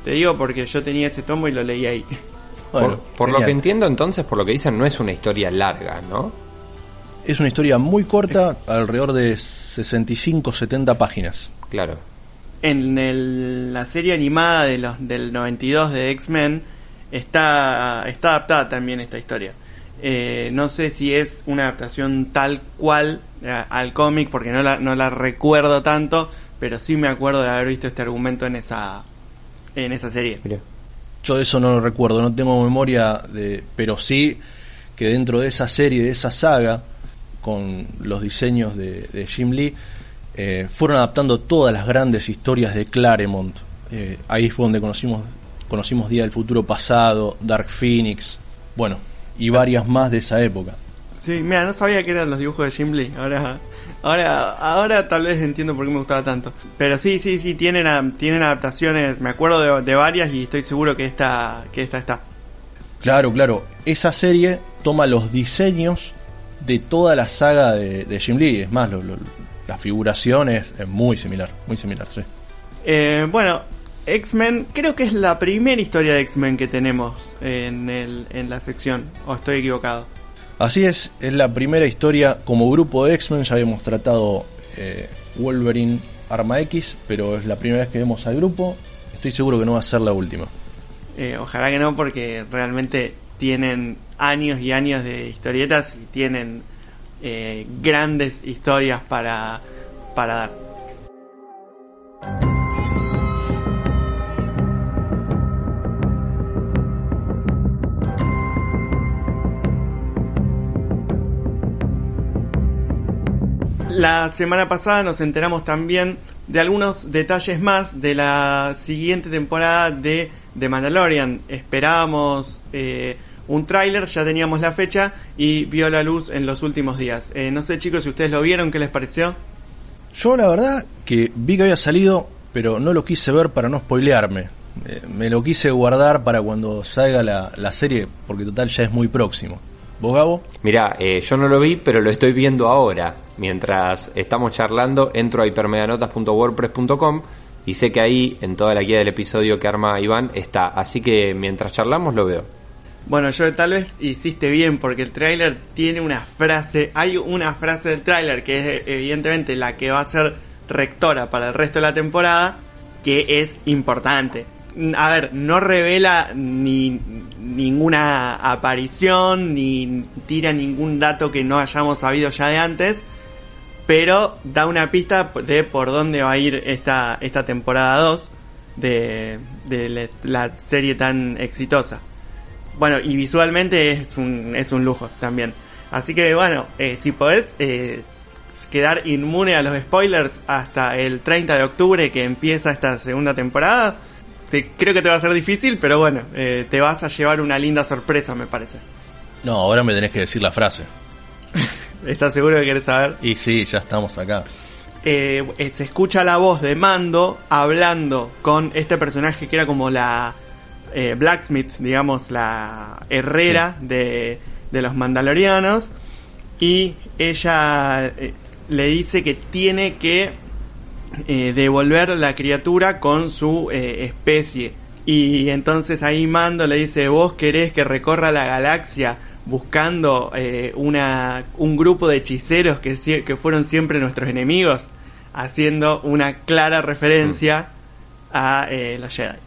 Te digo porque yo tenía ese tomo y lo leí ahí. por, lo que entiendo entonces, por lo que dicen, no es una historia larga, ¿no? Es una historia muy corta, alrededor de 65-70 páginas. Claro. En la serie animada de los, del 92 de X-Men está, está adaptada también esta historia. Eh, no sé si es una adaptación tal cual eh, al cómic, porque no la, no la recuerdo tanto, pero sí me acuerdo de haber visto este argumento en esa, en esa serie. Yo eso no lo recuerdo, no tengo memoria de, pero sí que dentro de esa serie, de esa saga, con los diseños de, Jim Lee, eh, fueron adaptando todas las grandes historias de Claremont. Eh, ahí fue donde conocimos, conocimos Día del Futuro Pasado, Dark Phoenix, bueno, y varias más de esa época. Sí, mira, no sabía que eran los dibujos de Jim Lee, ahora Ahora, ahora tal vez entiendo por qué me gustaba tanto. Pero sí, sí, sí, tienen, tienen adaptaciones, me acuerdo de, varias y estoy seguro que esta, que esta está. Claro, claro. Esa serie toma los diseños de toda la saga de, Jim Lee. Es más, la figuración es, muy similar, muy similar, sí. Eh, bueno, X-Men, creo que es la primera historia de X-Men que tenemos en, el, en la sección, o estoy equivocado. Así es, es la primera historia como grupo de X-Men, ya habíamos tratado eh, Wolverine Arma X, pero es la primera vez que vemos al grupo, estoy seguro que no va a ser la última. Eh, ojalá que no, porque realmente tienen años y años de historietas y tienen eh, grandes historias para, para dar. La semana pasada nos enteramos también de algunos detalles más de la siguiente temporada de The Mandalorian. Esperábamos eh, un tráiler, ya teníamos la fecha y vio la luz en los últimos días. Eh, no sé chicos si ustedes lo vieron, ¿qué les pareció? Yo la verdad que vi que había salido, pero no lo quise ver para no spoilearme. Eh, me lo quise guardar para cuando salga la, la serie, porque total ya es muy próximo. ¿Vos, Gabo? Mirá, eh, yo no lo vi, pero lo estoy viendo ahora. Mientras estamos charlando, entro a hipermedianotas.wordpress.com y sé que ahí, en toda la guía del episodio que arma Iván, está. Así que mientras charlamos lo veo. Bueno, yo tal vez hiciste bien porque el tráiler tiene una frase, hay una frase del tráiler que es evidentemente la que va a ser rectora para el resto de la temporada, que es importante. A ver, no revela ni ninguna aparición ni tira ningún dato que no hayamos sabido ya de antes, pero da una pista de por dónde va a ir esta, esta temporada 2 de, de la serie tan exitosa. Bueno, y visualmente es un, es un lujo también. Así que bueno, eh, si podés eh, quedar inmune a los spoilers hasta el 30 de octubre que empieza esta segunda temporada, te, creo que te va a ser difícil, pero bueno, eh, te vas a llevar una linda sorpresa, me parece. No, ahora me tenés que decir la frase. ¿Estás seguro que querés saber? Y sí, ya estamos acá. Eh, eh, se escucha la voz de Mando hablando con este personaje que era como la eh, blacksmith, digamos, la herrera de, de, los mandalorianos. Y ella eh, le dice que tiene que eh, devolver la criatura con su eh, especie. Y entonces ahí Mando le dice, vos querés que recorra la galaxia buscando eh, una, un grupo de hechiceros que, que fueron siempre nuestros enemigos, haciendo una clara referencia mm. a eh, los Jedi.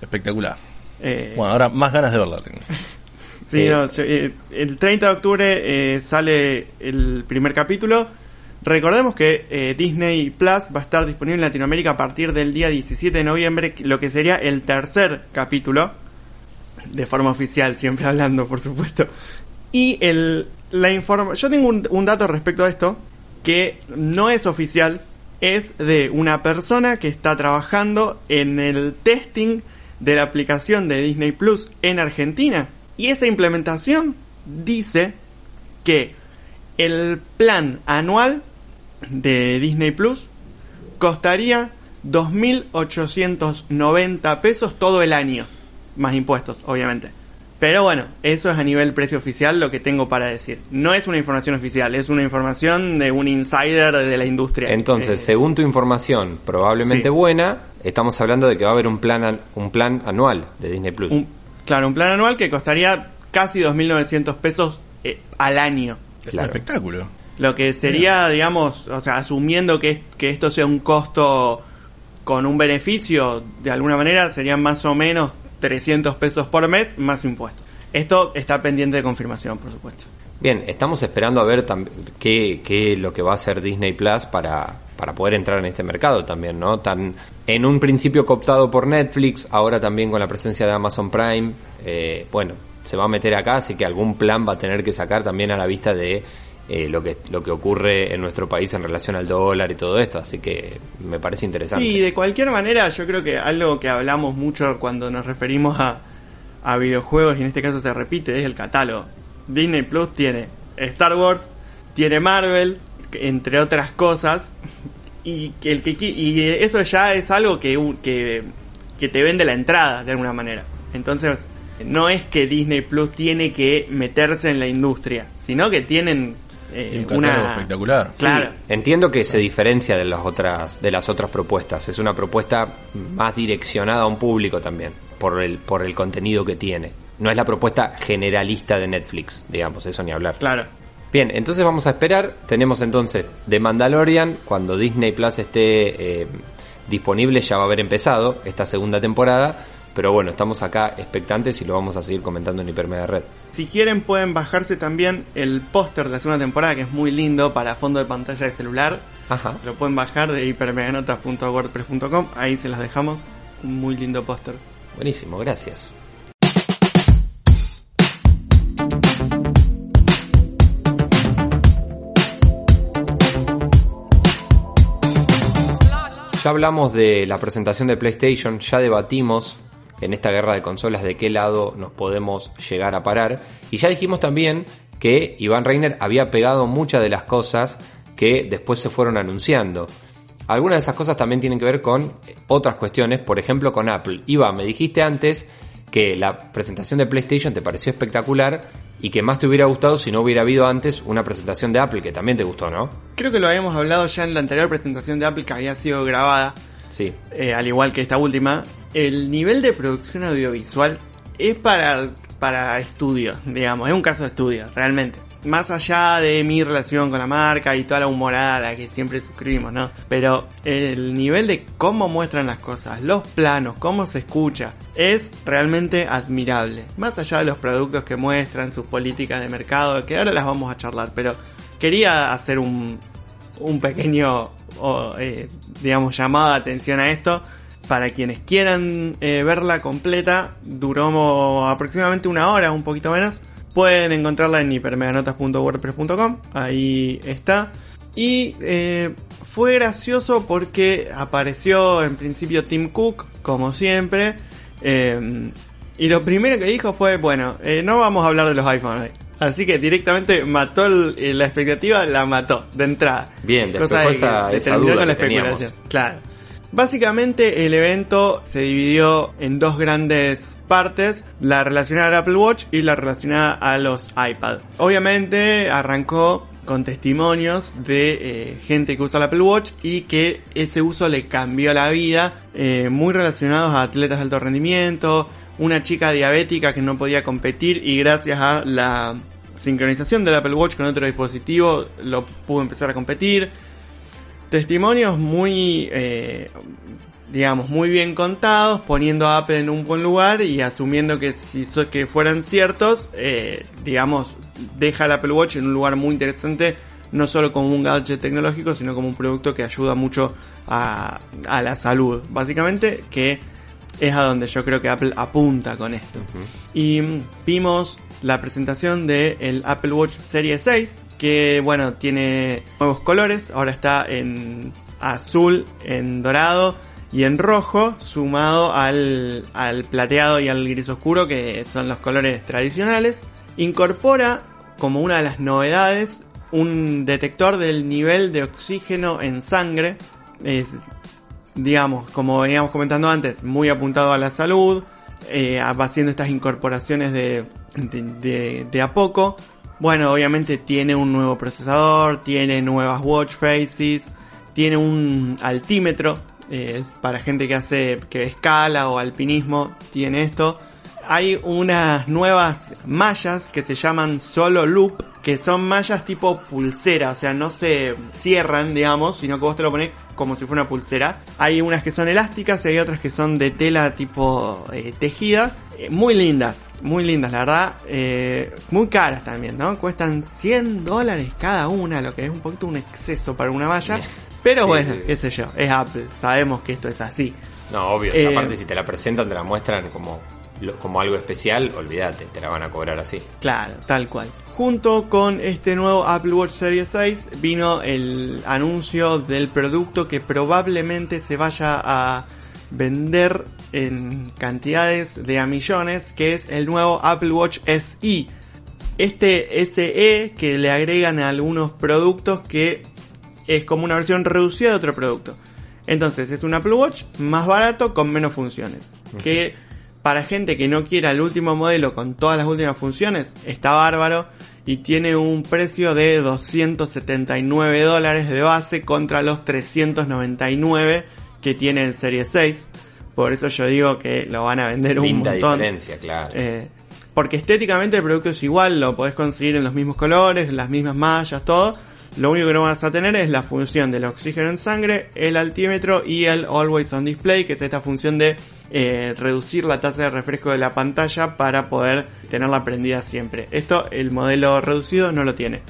Espectacular. Eh, bueno, ahora más ganas de verla tengo. sí, no, el 30 de octubre sale el primer capítulo. Recordemos que eh, Disney Plus va a estar disponible en Latinoamérica a partir del día 17 de noviembre, lo que sería el tercer capítulo, de forma oficial, siempre hablando, por supuesto. Y el, la informa yo tengo un, un dato respecto a esto, que no es oficial, es de una persona que está trabajando en el testing de la aplicación de Disney Plus en Argentina. Y esa implementación dice que el plan anual de Disney Plus costaría 2.890 pesos todo el año, más impuestos, obviamente. Pero bueno, eso es a nivel precio oficial lo que tengo para decir. No es una información oficial, es una información de un insider de la industria. Entonces, eh, según tu información, probablemente sí. buena, estamos hablando de que va a haber un plan, un plan anual de Disney Plus. Un, claro, un plan anual que costaría casi 2.900 pesos eh, al año. Claro. Un espectáculo. Lo que sería, digamos, o sea, asumiendo que, que esto sea un costo con un beneficio, de alguna manera, serían más o menos 300 pesos por mes más impuestos. Esto está pendiente de confirmación, por supuesto. Bien, estamos esperando a ver qué, qué es lo que va a hacer Disney Plus para, para poder entrar en este mercado también, ¿no? Tan, en un principio cooptado por Netflix, ahora también con la presencia de Amazon Prime, eh, bueno, se va a meter acá, así que algún plan va a tener que sacar también a la vista de eh, lo que lo que ocurre en nuestro país en relación al dólar y todo esto, así que me parece interesante. Sí, de cualquier manera, yo creo que algo que hablamos mucho cuando nos referimos a, a videojuegos y en este caso se repite es el catálogo. Disney Plus tiene Star Wars, tiene Marvel, entre otras cosas, y el que y eso ya es algo que, que que te vende la entrada de alguna manera. Entonces, no es que Disney Plus tiene que meterse en la industria, sino que tienen eh, un una espectacular. Claro. Sí, entiendo que se diferencia de las otras de las otras propuestas. Es una propuesta más direccionada a un público también por el por el contenido que tiene. No es la propuesta generalista de Netflix, digamos, eso ni hablar. Claro. Bien, entonces vamos a esperar. Tenemos entonces The Mandalorian cuando Disney Plus esté eh, disponible ya va a haber empezado esta segunda temporada. Pero bueno, estamos acá expectantes y lo vamos a seguir comentando en Hipermedia Red. Si quieren pueden bajarse también el póster de la segunda temporada que es muy lindo para fondo de pantalla de celular. Ajá. Se lo pueden bajar de hipermeganotas.wordpress.com, ahí se las dejamos. Un muy lindo póster. Buenísimo, gracias. Ya hablamos de la presentación de PlayStation, ya debatimos en esta guerra de consolas de qué lado nos podemos llegar a parar. Y ya dijimos también que Iván Reiner había pegado muchas de las cosas que después se fueron anunciando. Algunas de esas cosas también tienen que ver con otras cuestiones, por ejemplo con Apple. Iván, me dijiste antes que la presentación de PlayStation te pareció espectacular y que más te hubiera gustado si no hubiera habido antes una presentación de Apple, que también te gustó, ¿no? Creo que lo habíamos hablado ya en la anterior presentación de Apple que había sido grabada, Sí. eh, al igual que esta última. El nivel de producción audiovisual es para, para estudio, digamos, es un caso de estudio, realmente. Más allá de mi relación con la marca y toda la humorada que siempre suscribimos, ¿no? Pero el nivel de cómo muestran las cosas, los planos, cómo se escucha, es realmente admirable. Más allá de los productos que muestran, sus políticas de mercado, que ahora las vamos a charlar, pero quería hacer un, un pequeño, eh, digamos, llamado de atención a esto. Para quienes quieran eh, verla completa, duró aproximadamente una hora, un poquito menos. Pueden encontrarla en hipermeganotas.wordpress.com, ahí está. Y eh, fue gracioso porque apareció en principio Tim Cook, como siempre. eh, y lo primero que dijo fue, bueno, eh, no vamos a hablar de los iPhones. Así que directamente mató el- eh, la expectativa, la mató de entrada. Bien, después Cosa de esa- que esa duda con la teníamos. especulación. Claro. Básicamente el evento se dividió en dos grandes partes, la relacionada al Apple Watch y la relacionada a los iPad. Obviamente arrancó con testimonios de eh, gente que usa el Apple Watch y que ese uso le cambió la vida, eh, muy relacionados a atletas de alto rendimiento, una chica diabética que no podía competir y gracias a la sincronización del Apple Watch con otro dispositivo lo pudo empezar a competir testimonios muy, eh, digamos, muy bien contados, poniendo a Apple en un buen lugar y asumiendo que si so- que fueran ciertos, eh, digamos, deja el Apple Watch en un lugar muy interesante, no solo como un gadget tecnológico, sino como un producto que ayuda mucho a, a la salud, básicamente, que es a donde yo creo que Apple apunta con esto. Y vimos la presentación del Apple Watch Series 6, que bueno, tiene nuevos colores, ahora está en azul, en dorado y en rojo, sumado al, al plateado y al gris oscuro, que son los colores tradicionales. Incorpora como una de las novedades un detector del nivel de oxígeno en sangre. Es, digamos, como veníamos comentando antes, muy apuntado a la salud, eh, haciendo estas incorporaciones de, de- de a poco. Bueno, obviamente tiene un nuevo procesador, tiene nuevas watch faces, tiene un altímetro eh, para gente que hace que escala o alpinismo, tiene esto. Hay unas nuevas mallas que se llaman solo loop, que son mallas tipo pulsera, o sea, no se cierran, digamos, sino que vos te lo pones como si fuera una pulsera. Hay unas que son elásticas y hay otras que son de tela tipo eh, tejida. Eh, muy lindas, muy lindas, la verdad. eh, muy caras también, ¿no? Cuestan 100 dólares cada una, lo que es un poquito un exceso para una. Bien. Pero Sí, bueno, sí, qué sé yo, es Apple, sabemos que esto es así. No, obvio. Eh, aparte, si te la presentan, te la muestran como, como algo especial, olvídate, te la van a cobrar así. Claro, tal cual. Junto con este nuevo Apple Watch Series 6 vino el anuncio del producto que probablemente se vaya a vender en cantidades de a millones, que es el nuevo Apple Watch SE. Este SE que le agregan a algunos productos que es como una versión reducida de otro producto. Entonces es un Apple Watch más barato con menos funciones. Que para gente que no quiera el último modelo con todas las últimas funciones, está bárbaro y tiene un precio de 279 dólares de base contra los 399 que tiene el Serie 6. Por eso yo digo que lo van a vender un montón. diferencia, claro. Eh, porque estéticamente el producto es igual, lo podés conseguir en los mismos colores, las mismas mallas, todo. Lo único que no vas a tener es la función del oxígeno en sangre, el altímetro y el Always on Display, que es esta función de eh, reducir la tasa de refresco de la pantalla para poder tenerla prendida siempre. Esto el modelo reducido no lo tiene.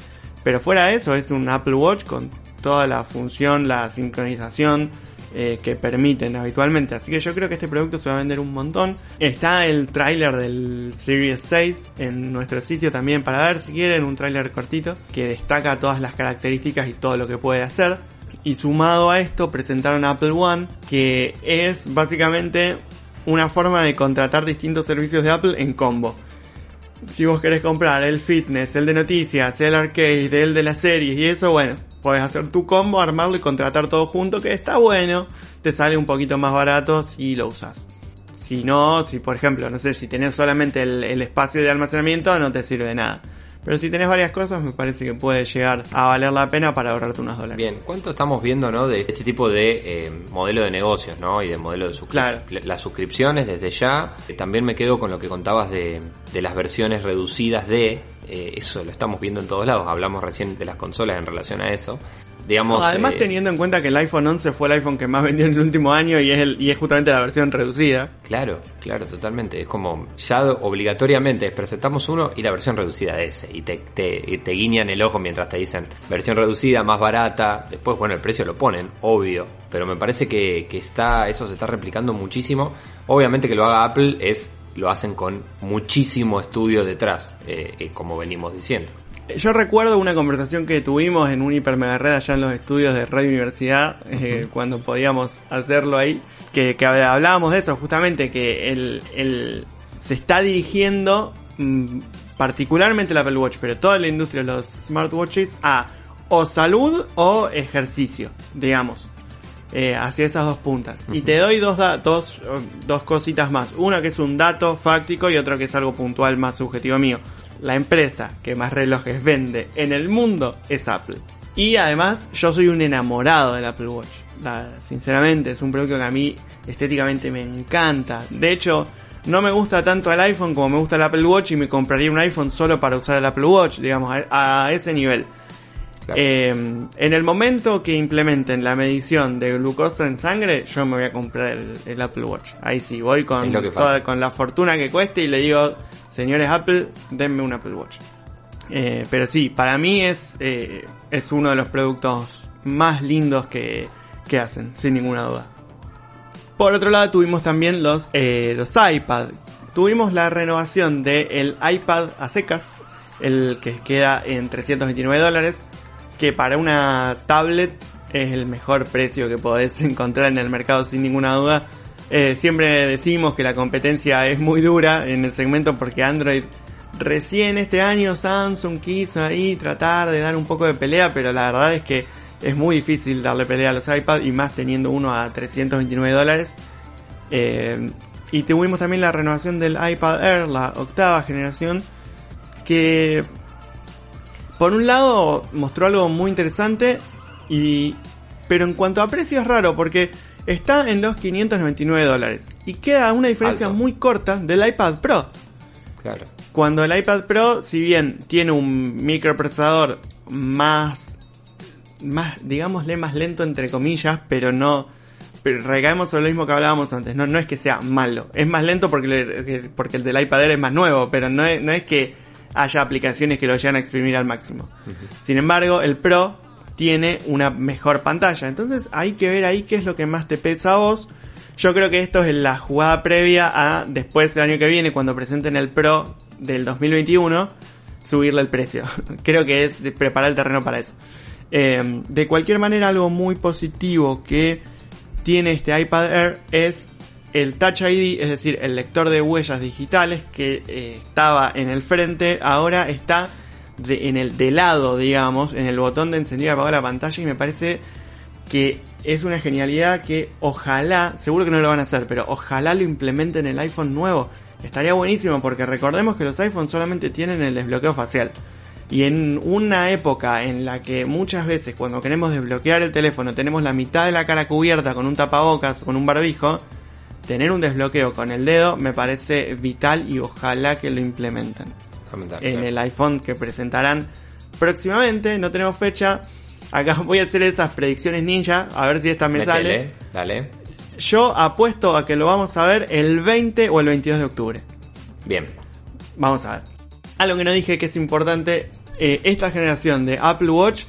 Pero fuera de eso es un Apple Watch con toda la función, la sincronización, eh, que permiten habitualmente. Así que yo creo que este producto se va a vender un montón. Está el tráiler del Series 6 en nuestro sitio también para ver si quieren un tráiler cortito que destaca todas las características y todo lo que puede hacer. Y sumado a esto presentaron Apple One que es básicamente una forma de contratar distintos servicios de Apple en combo. Si vos querés comprar el fitness, el de noticias, el arcade, el de las series y eso, bueno, Puedes hacer tu combo, armarlo y contratar todo junto, que está bueno. Te sale un poquito más barato si lo usas. Si no, si por ejemplo, no sé, si tenés solamente el, el espacio de almacenamiento, no te sirve de nada. Pero si tenés varias cosas, me parece que puede llegar a valer la pena para ahorrarte unos dólares. Bien, ¿cuánto estamos viendo ¿no? de este tipo de eh, modelo de negocios ¿no? y de modelo de suscripción? Claro. Las suscripciones desde ya. Eh, también me quedo con lo que contabas de, de las versiones reducidas de. Eh, eso lo estamos viendo en todos lados. Hablamos recién de las consolas en relación a eso. Digamos, además eh, teniendo en cuenta que el iPhone 11 fue el iPhone que más vendió en el último año y es, el, y es justamente la versión reducida. Claro, claro, totalmente. Es como ya obligatoriamente presentamos uno y la versión reducida de ese. Y te, te, y te guiñan el ojo mientras te dicen versión reducida, más barata. Después, bueno, el precio lo ponen, obvio. Pero me parece que, que está, eso se está replicando muchísimo. Obviamente que lo haga Apple es, lo hacen con muchísimo estudio detrás, eh, eh, como venimos diciendo. Yo recuerdo una conversación que tuvimos en un hiper mega red allá en los estudios de Radio Universidad, eh, cuando podíamos hacerlo ahí, que, que hablábamos de eso, justamente, que el, el, se está dirigiendo, mm, particularmente el Apple Watch, pero toda la industria de los smartwatches, a o salud o ejercicio, digamos. Eh, hacia esas dos puntas. Y te doy dos, dos, dos cositas más. Una que es un dato fáctico y otro que es algo puntual más subjetivo mío. La empresa que más relojes vende en el mundo es Apple. Y además yo soy un enamorado del Apple Watch. La- sinceramente es un producto que a mí estéticamente me encanta. De hecho, no me gusta tanto el iPhone como me gusta el Apple Watch y me compraría un iPhone solo para usar el Apple Watch, digamos, a, a ese nivel. Claro. Eh, en el momento que implementen la medición de glucosa en sangre, yo me voy a comprar el, el Apple Watch. Ahí sí, voy con, toda- con la fortuna que cueste y le digo, señores Apple, denme un Apple Watch. Eh, pero sí, para mí es, eh, es uno de los productos más lindos que, que hacen, sin ninguna duda. Por otro lado, tuvimos también los, eh, los iPad. Tuvimos la renovación del iPad a secas, el que queda en 329 dólares, que para una tablet es el mejor precio que podés encontrar en el mercado sin ninguna duda. Eh, siempre decimos que la competencia es muy dura en el segmento porque Android recién este año Samsung quiso ahí tratar de dar un poco de pelea, pero la verdad es que es muy difícil darle pelea a los iPad y más teniendo uno a 329 dólares. Eh, y tuvimos también la renovación del iPad Air, la octava generación, que por un lado mostró algo muy interesante y pero en cuanto a precio es raro porque está en los 599 dólares y queda una diferencia Alto. muy corta del iPad Pro. Claro. Cuando el iPad Pro, si bien tiene un microprocesador más, más, digámosle más lento entre comillas, pero no, pero recaemos sobre lo mismo que hablábamos antes, no, no es que sea malo, es más lento porque, le- porque el del iPad Air es más nuevo, pero no es, no es que haya aplicaciones que lo llegan a exprimir al máximo. Sin embargo, el Pro tiene una mejor pantalla, entonces hay que ver ahí qué es lo que más te pesa a vos. Yo creo que esto es la jugada previa a después del año que viene, cuando presenten el Pro del 2021, subirle el precio. creo que es preparar el terreno para eso. Eh, de cualquier manera, algo muy positivo que tiene este iPad Air es el Touch ID, es decir, el lector de huellas digitales que eh, estaba en el frente, ahora está de- en el de lado, digamos, en el botón de encendido y apagado de la pantalla y me parece que es una genialidad que ojalá, seguro que no lo van a hacer, pero ojalá lo implementen en el iPhone nuevo. Estaría buenísimo porque recordemos que los iPhones solamente tienen el desbloqueo facial. Y en una época en la que muchas veces cuando queremos desbloquear el teléfono tenemos la mitad de la cara cubierta con un tapabocas, con un barbijo, tener un desbloqueo con el dedo me parece vital y ojalá que lo implementen Fundamental, en claro. el iPhone que presentarán próximamente, no tenemos fecha. acá voy a hacer esas predicciones ninja, a ver si esta me sale. Dale. Yo apuesto a que lo vamos a ver el 20 o el 22 de octubre. Bien. Vamos a ver. Algo que no dije que es importante, eh, esta generación de Apple Watch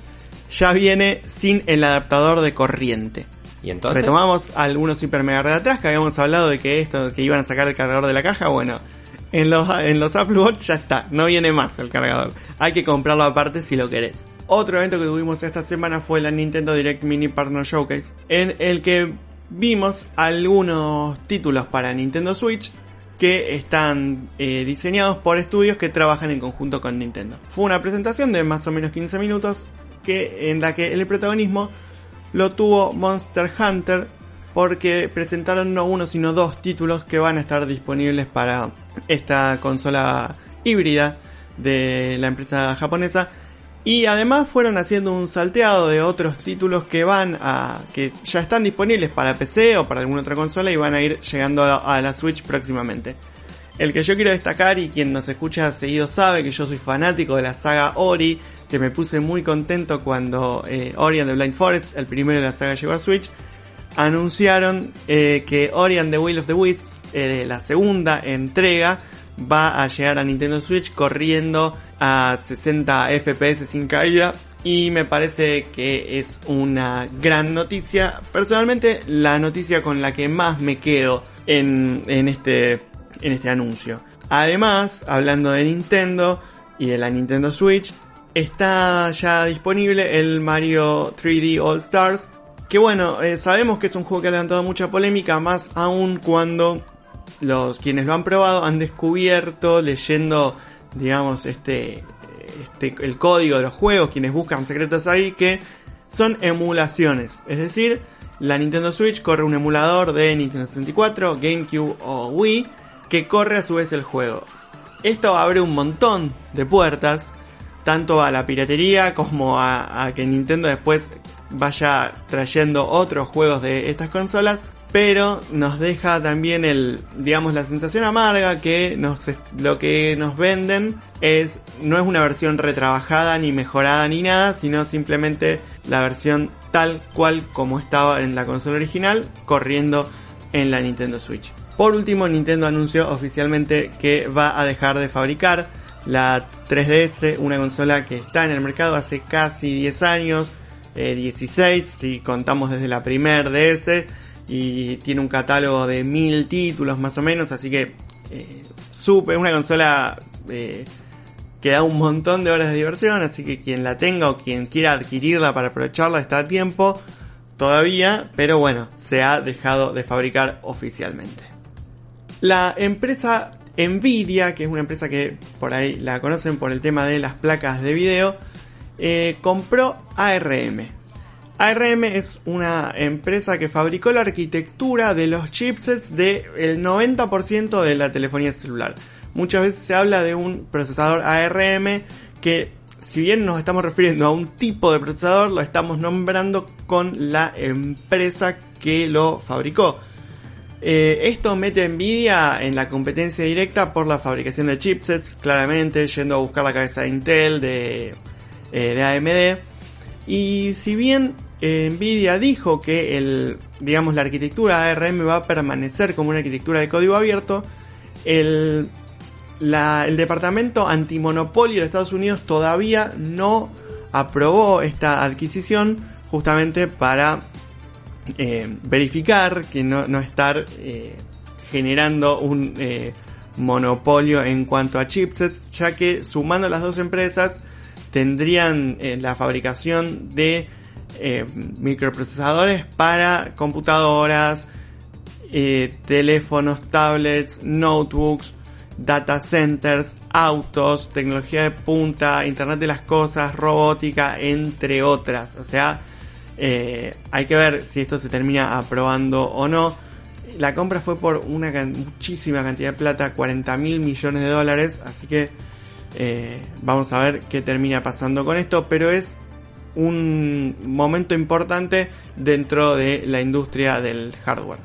ya viene sin el adaptador de corriente. ¿Y entonces? Retomamos algunos hiper mega de atrás que habíamos hablado de que esto, que iban a sacar el cargador de la caja. Bueno, en los, en los Apple Watch ya está, no viene más el cargador. Hay que comprarlo aparte si lo querés. Otro evento que tuvimos esta semana fue la Nintendo Direct Mini Partner Showcase, en el que vimos algunos títulos para Nintendo Switch que están eh, diseñados por estudios que trabajan en conjunto con Nintendo. Fue una presentación de más o menos 15 minutos que, en la que el protagonismo lo tuvo Monster Hunter porque presentaron no uno sino dos títulos que van a estar disponibles para esta consola híbrida de la empresa japonesa y además fueron haciendo un salteado de otros títulos que van a que ya están disponibles para PC o para alguna otra consola y van a ir llegando a, la Switch próximamente. El que yo quiero destacar y quien nos escucha seguido sabe que yo soy fanático de la saga Ori, que me puse muy contento cuando eh, Ori and the Blind Forest, el primero de la saga, llegó a Switch. Anunciaron eh, que Ori the Will of the Wisps, eh, la segunda entrega, va a llegar a Nintendo Switch corriendo a 60 FPS sin caída. Y me parece que es una gran noticia. Personalmente, la noticia con la que más me quedo en, en este en este anuncio. Además, hablando de Nintendo y de la Nintendo Switch, está ya disponible el Mario 3D All Stars. Que bueno, eh, sabemos que es un juego que ha levantado mucha polémica, más aún cuando los quienes lo han probado han descubierto leyendo, digamos, este, este, el código de los juegos, quienes buscan secretos ahí, que son emulaciones. Es decir, la Nintendo Switch corre un emulador de Nintendo 64, GameCube o Wii que corre a su vez el juego. Esto abre un montón de puertas, tanto a la piratería como a, a, que Nintendo después vaya trayendo otros juegos de estas consolas, pero nos deja también el, digamos, la sensación amarga que nos, lo que nos venden es, no es una versión retrabajada ni mejorada ni nada, sino simplemente la versión tal cual como estaba en la consola original, corriendo en la Nintendo Switch. Por último, Nintendo anunció oficialmente que va a dejar de fabricar la 3DS, una consola que está en el mercado hace casi 10 años, eh, 16 si contamos desde la primer DS, y tiene un catálogo de mil títulos más o menos, así que eh, super, es una consola eh, que da un montón de horas de diversión, así que quien la tenga o quien quiera adquirirla para aprovecharla está a tiempo todavía, pero bueno, se ha dejado de fabricar oficialmente. La empresa Nvidia, que es una empresa que por ahí la conocen por el tema de las placas de video, eh, compró ARM. ARM es una empresa que fabricó la arquitectura de los chipsets del 90% de la telefonía celular. Muchas veces se habla de un procesador ARM que si bien nos estamos refiriendo a un tipo de procesador, lo estamos nombrando con la empresa que lo fabricó. Eh, esto mete a Nvidia en la competencia directa por la fabricación de chipsets, claramente yendo a buscar la cabeza de Intel, de, eh, de AMD. Y si bien eh, Nvidia dijo que el, digamos, la arquitectura ARM va a permanecer como una arquitectura de código abierto, el, la, el departamento antimonopolio de Estados Unidos todavía no aprobó esta adquisición justamente para eh, verificar que no, no estar generando un monopolio en cuanto a chipsets, ya que sumando las dos empresas tendrían eh, la fabricación de eh, microprocesadores para computadoras, teléfonos, tablets, notebooks, data centers, autos, tecnología de punta, Internet de las Cosas, robótica, entre otras. O sea, eh, hay que ver si esto se termina aprobando o no. La compra fue por una muchísima cantidad de plata, 40 mil millones de dólares, así que eh, vamos a ver qué termina pasando con esto, pero es un momento importante dentro de la industria del hardware.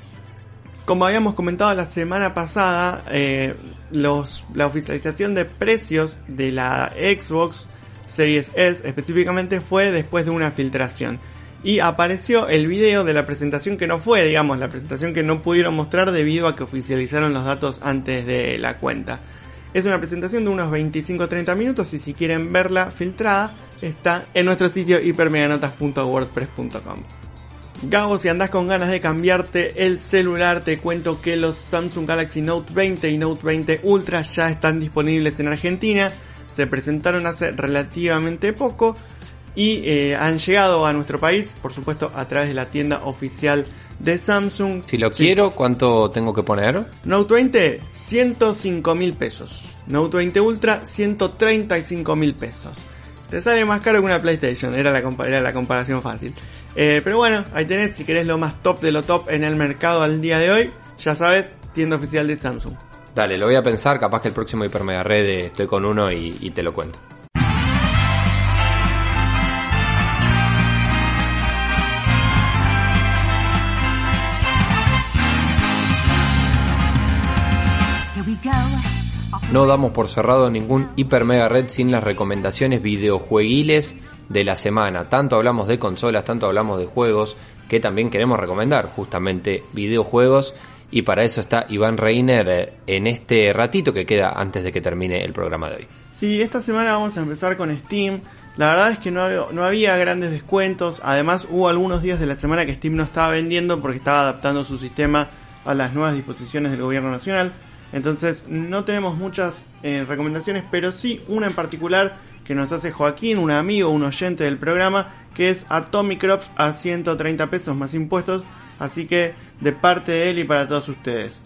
Como habíamos comentado la semana pasada, eh, la oficialización de precios de la Xbox Series S específicamente fue después de una filtración. Y apareció el video de la presentación que no fue, digamos, la presentación que no pudieron mostrar debido a que oficializaron los datos antes de la cuenta. Es una presentación de unos 25-30 minutos y si quieren verla filtrada está en nuestro sitio hipermeganotas.wordpress.com. Gabo, si andás con ganas de cambiarte el celular, te cuento que los Samsung Galaxy Note 20 y Note 20 Ultra ya están disponibles en Argentina. Se presentaron hace relativamente poco y eh, han llegado a nuestro país, por supuesto, a través de la tienda oficial de Samsung. Si lo quiero, ¿cuánto tengo que poner? Note 20, 105 mil pesos. Note 20 Ultra, 135 mil pesos. Te sale más caro que una PlayStation, era la, era la comparación fácil. Eh, pero bueno, ahí tenés, si querés lo más top de lo top en el mercado al día de hoy, ya sabes, tienda oficial de Samsung. Dale, lo voy a pensar, capaz que el próximo Hiper Mega Red eh, estoy con uno y, y te lo cuento. No damos por cerrado ningún Hiper Mega Red sin las recomendaciones videojueguiles de la semana. Tanto hablamos de consolas, tanto hablamos de juegos, que también queremos recomendar justamente videojuegos. Y para eso está Iván Reiner eh, en este ratito que queda antes de que termine el programa de hoy. Sí, esta semana vamos a empezar con Steam. La verdad es que no había, no había grandes descuentos. Además, hubo algunos días de la semana que Steam no estaba vendiendo porque estaba adaptando su sistema a las nuevas disposiciones del gobierno nacional. Entonces, no tenemos muchas eh, recomendaciones, pero sí una en particular que nos hace Joaquín, un amigo, un oyente del programa, que es Atomic Crops a 130 pesos más impuestos. Así que de parte de él y para todos ustedes.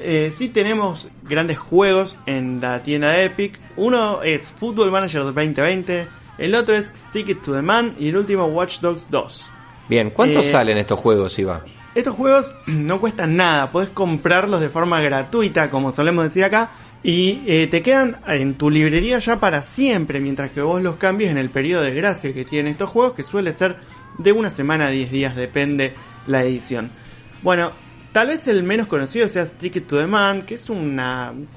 Eh, sí tenemos grandes juegos en la tienda de Epic. Uno es Football Manager 2020, el otro es Stick It to the Man y el último Watch Dogs 2. Bien, ¿cuánto eh, salen estos juegos, Iba? Estos juegos no cuestan nada, podés comprarlos de forma gratuita, como solemos decir acá, y eh, te quedan en tu librería ya para siempre, mientras que vos los cambies en el periodo de gracia que tienen estos juegos, que suele ser de una semana a 10 días, depende la edición. Bueno, tal vez el menos conocido sea Stick to the Man, que es un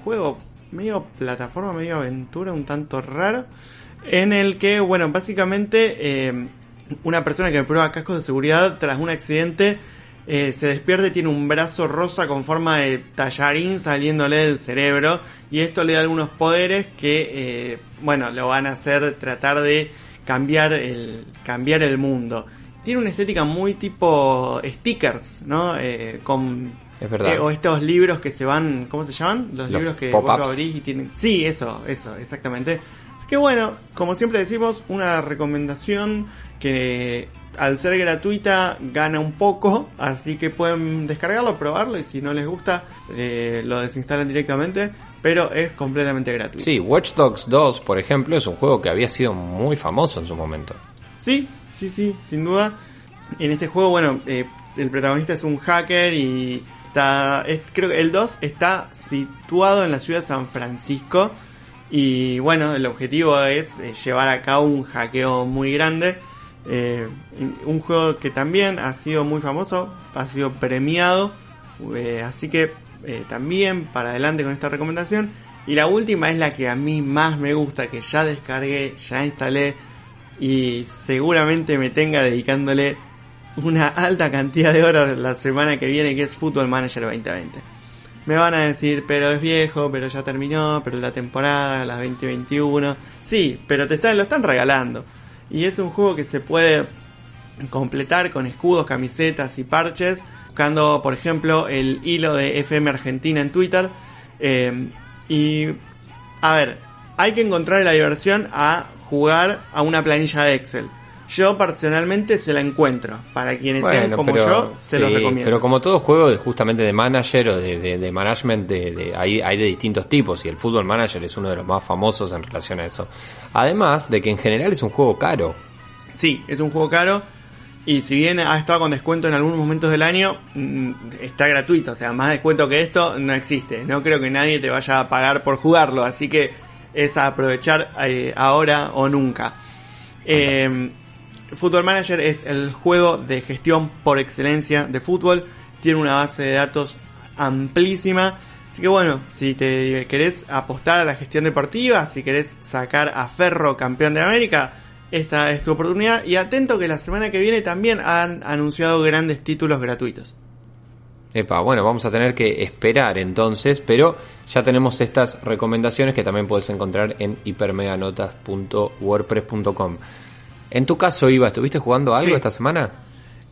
juego medio plataforma, medio aventura, un tanto raro, en el que, bueno, básicamente eh, una persona que prueba cascos de seguridad tras un accidente eh, se despierta y tiene un brazo rosa con forma de tallarín saliéndole del cerebro y esto le da algunos poderes que, eh, bueno, lo van a hacer tratar de cambiar el, cambiar el mundo. Tiene una estética muy tipo stickers, ¿no? Eh, con es verdad. o estos libros que se van, ¿cómo se llaman? Los, libros que vos abrís y tienen. Sí, eso, eso, exactamente. Así que bueno, como siempre decimos, una recomendación que al ser gratuita gana un poco, así que pueden descargarlo, probarlo y si no les gusta eh, lo desinstalan directamente, pero es completamente gratuito. Sí, Watch Dogs 2, por ejemplo, es un juego que había sido muy famoso en su momento. Sí, sí, sí, sin duda. En este juego, bueno, eh, el protagonista es un hacker y está, creo que el 2 está situado en la ciudad de San Francisco y bueno, el objetivo es eh, llevar a cabo un hackeo muy grande eh, un juego que también ha sido muy famoso, ha sido premiado, eh, así que eh, también para adelante con esta recomendación. Y la última es la que a mí más me gusta, que ya descargué, ya instalé y seguramente me tenga dedicándole una alta cantidad de horas la semana que viene, que es Football Manager 2020. Me van a decir, pero es viejo, pero ya terminó, pero la temporada, la 2021. Sí, pero te están, lo están regalando. Y es un juego que se puede completar con escudos, camisetas y parches, buscando por ejemplo el hilo de FM Argentina en Twitter. Eh, y a ver, hay que encontrar la diversión a jugar a una planilla de Excel. Yo personalmente se la encuentro. Para quienes sean como yo, se los recomiendo. Pero como todo juego de, justamente de manager o de, de, management, de, hay, hay de distintos tipos y el Football Manager es uno de los más famosos en relación a eso. Además de que en general es un juego caro. Sí, es un juego caro. Y si bien ha estado con descuento en algunos momentos del año, mm, está gratuito. O sea, más descuento que esto no existe. No creo que nadie te vaya a pagar por jugarlo. Así que es a aprovechar eh, ahora o nunca. Eh, Football Manager es el juego de gestión por excelencia de fútbol. Tiene una base de datos amplísima. Así que bueno, si te querés apostar a la gestión deportiva, si querés sacar a Ferro campeón de América, esta es tu oportunidad. Y atento que la semana que viene también han anunciado grandes títulos gratuitos. Epa, bueno, vamos a tener que esperar entonces, pero ya tenemos estas recomendaciones que también puedes encontrar en hipermeganotas.wordpress.com. En tu caso, Iva, ¿estuviste jugando algo Sí. esta semana?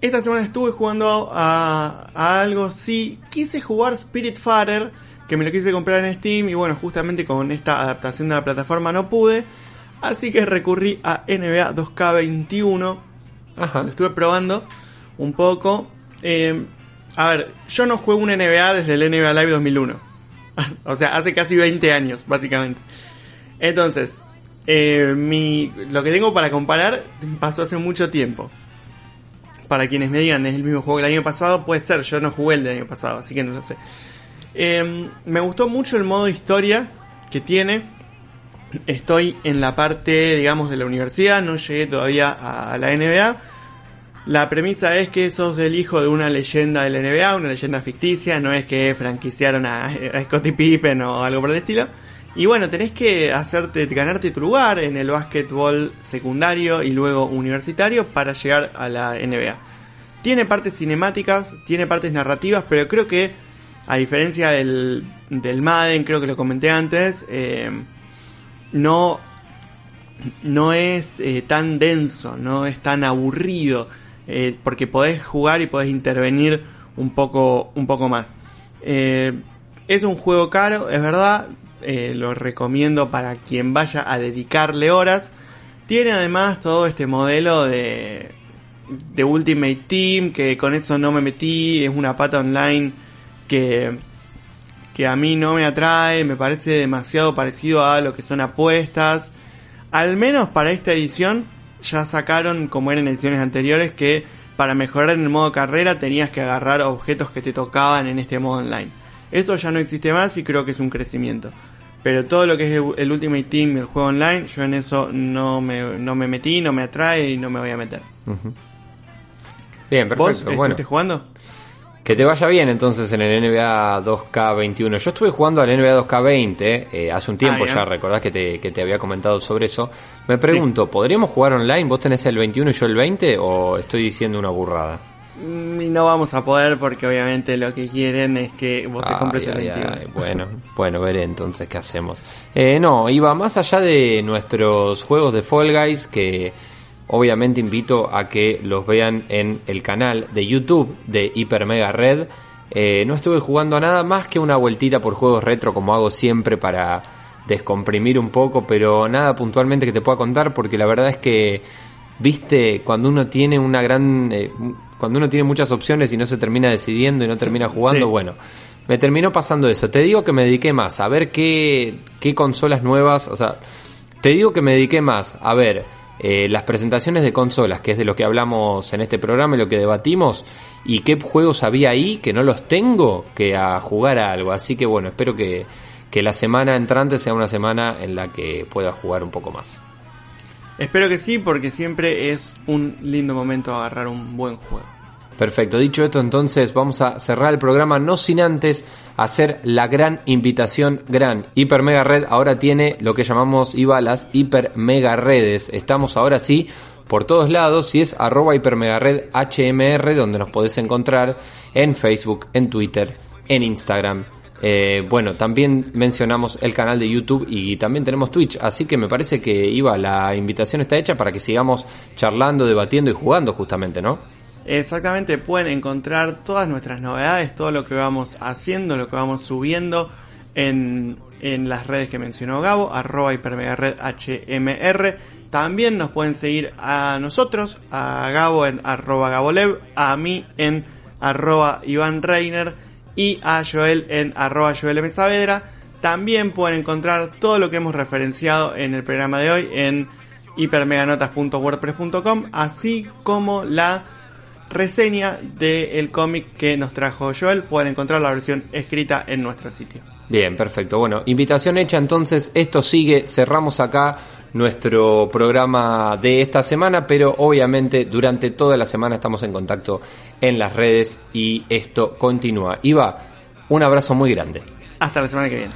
Esta semana estuve jugando a, a algo, sí, quise jugar Spirit Fighter, que me lo quise comprar en Steam y bueno, justamente con esta adaptación de la plataforma no pude, así que recurrí a NBA 2K21, Ajá. lo estuve probando un poco. Eh, a ver, yo no juego un NBA desde el NBA Live 2001, o sea, hace casi 20 años, básicamente. Entonces, eh, mi, lo que tengo para comparar pasó hace mucho tiempo. Para quienes me digan es el mismo juego que el año pasado, puede ser, yo no jugué el del año pasado, así que no lo sé. Eh, me gustó mucho el modo historia que tiene. Estoy en la parte, digamos, de la universidad, no llegué todavía a la NBA. La premisa es que sos el hijo de una leyenda de la NBA, una leyenda ficticia, no es que franquiciaron a, a Scottie Pippen o algo por el estilo. Y bueno, tenés que hacerte, ganarte tu lugar en el básquetbol secundario y luego universitario para llegar a la NBA. Tiene partes cinemáticas, tiene partes narrativas, pero creo que, a diferencia del, del Madden, creo que lo comenté antes, eh, no, no es eh, tan denso, no es tan aburrido, eh, porque podés jugar y podés intervenir un poco, un poco más. Es un juego caro, es verdad, eh, lo recomiendo para quien vaya a dedicarle horas. Tiene además todo este modelo de, de Ultimate Team, que con eso no me metí, es una pata online que, que a mí no me atrae, me parece demasiado parecido a lo que son apuestas. Al menos para esta edición ya sacaron, como eran ediciones anteriores, que para mejorar en el modo carrera tenías que agarrar objetos que te tocaban en este modo online. Eso ya no existe más y creo que es un crecimiento. Pero todo lo que es el, Ultimate Team el juego online, yo en eso no me, no me metí, no me atrae y no me voy a meter. Bien, ¿Vos perfecto. estuviste Bueno, jugando? que te vaya bien entonces en el NBA 2K21. Yo estuve jugando al NBA 2K20 eh, hace un tiempo Ah, ya. ya, recordás que te, que te había comentado sobre eso. Me pregunto, ¿podríamos jugar online? ¿Vos tenés el 21 y yo el 20 o estoy diciendo una burrada? Mm, Y no vamos a poder porque obviamente lo que quieren es que vos te Ay, compres el ay, 21. ay, bueno, bueno, veré entonces qué hacemos. Eh, no, iba más allá de nuestros juegos de Fall Guys, que obviamente invito a que los vean en el canal de YouTube de Hyper Mega Red. Eh, no estuve jugando a nada más que una vueltita por juegos retro como hago siempre para descomprimir un poco, pero nada puntualmente que te pueda contar porque la verdad es que, viste, cuando uno tiene una gran... eh, cuando uno tiene muchas opciones y no se termina decidiendo y no termina jugando, Sí. bueno, me terminó pasando eso. Te digo que me dediqué más a ver qué, qué consolas nuevas, o sea, te digo que me dediqué más a ver eh, las presentaciones de consolas, que es de lo que hablamos en este programa y lo que debatimos, y qué juegos había ahí que no los tengo, que a jugar a algo. Así que bueno, espero que, que la semana entrante sea una semana en la que pueda jugar un poco más. Espero que sí, porque siempre es un lindo momento agarrar un buen juego. Perfecto, dicho esto entonces vamos a cerrar el programa no sin antes hacer la gran invitación, gran Hiper Mega Red ahora tiene lo que llamamos IVA las Hiper Mega Redes, estamos ahora sí por todos lados y es arroba Hiper Mega Red HMR donde nos podés encontrar en Facebook, en Twitter, en Instagram. Eh, bueno, también mencionamos el canal de YouTube y también tenemos Twitch, así que me parece que Iba, la invitación está hecha para que sigamos charlando, debatiendo y jugando justamente, ¿no? Exactamente, pueden encontrar todas nuestras novedades, todo lo que vamos haciendo, lo que vamos subiendo en, en las redes que mencionó Gabo, arroba hipermegared HMR. También nos pueden seguir a nosotros, a Gabo en arroba Gabolev, a mí en arroba Iván Reiner y a Joel en arroba Joel. Saavedra. También pueden encontrar todo lo que hemos referenciado en el programa de hoy en hipermeganotas.wordpress.com, así como la reseña del cómic que nos trajo Joel. Pueden encontrar la versión escrita en nuestro sitio. Bien, perfecto. Bueno, invitación hecha, entonces esto sigue, cerramos acá nuestro programa de esta semana, pero obviamente durante toda la semana estamos en contacto en las redes y esto continúa. Iva, un abrazo muy grande. Hasta la semana que viene.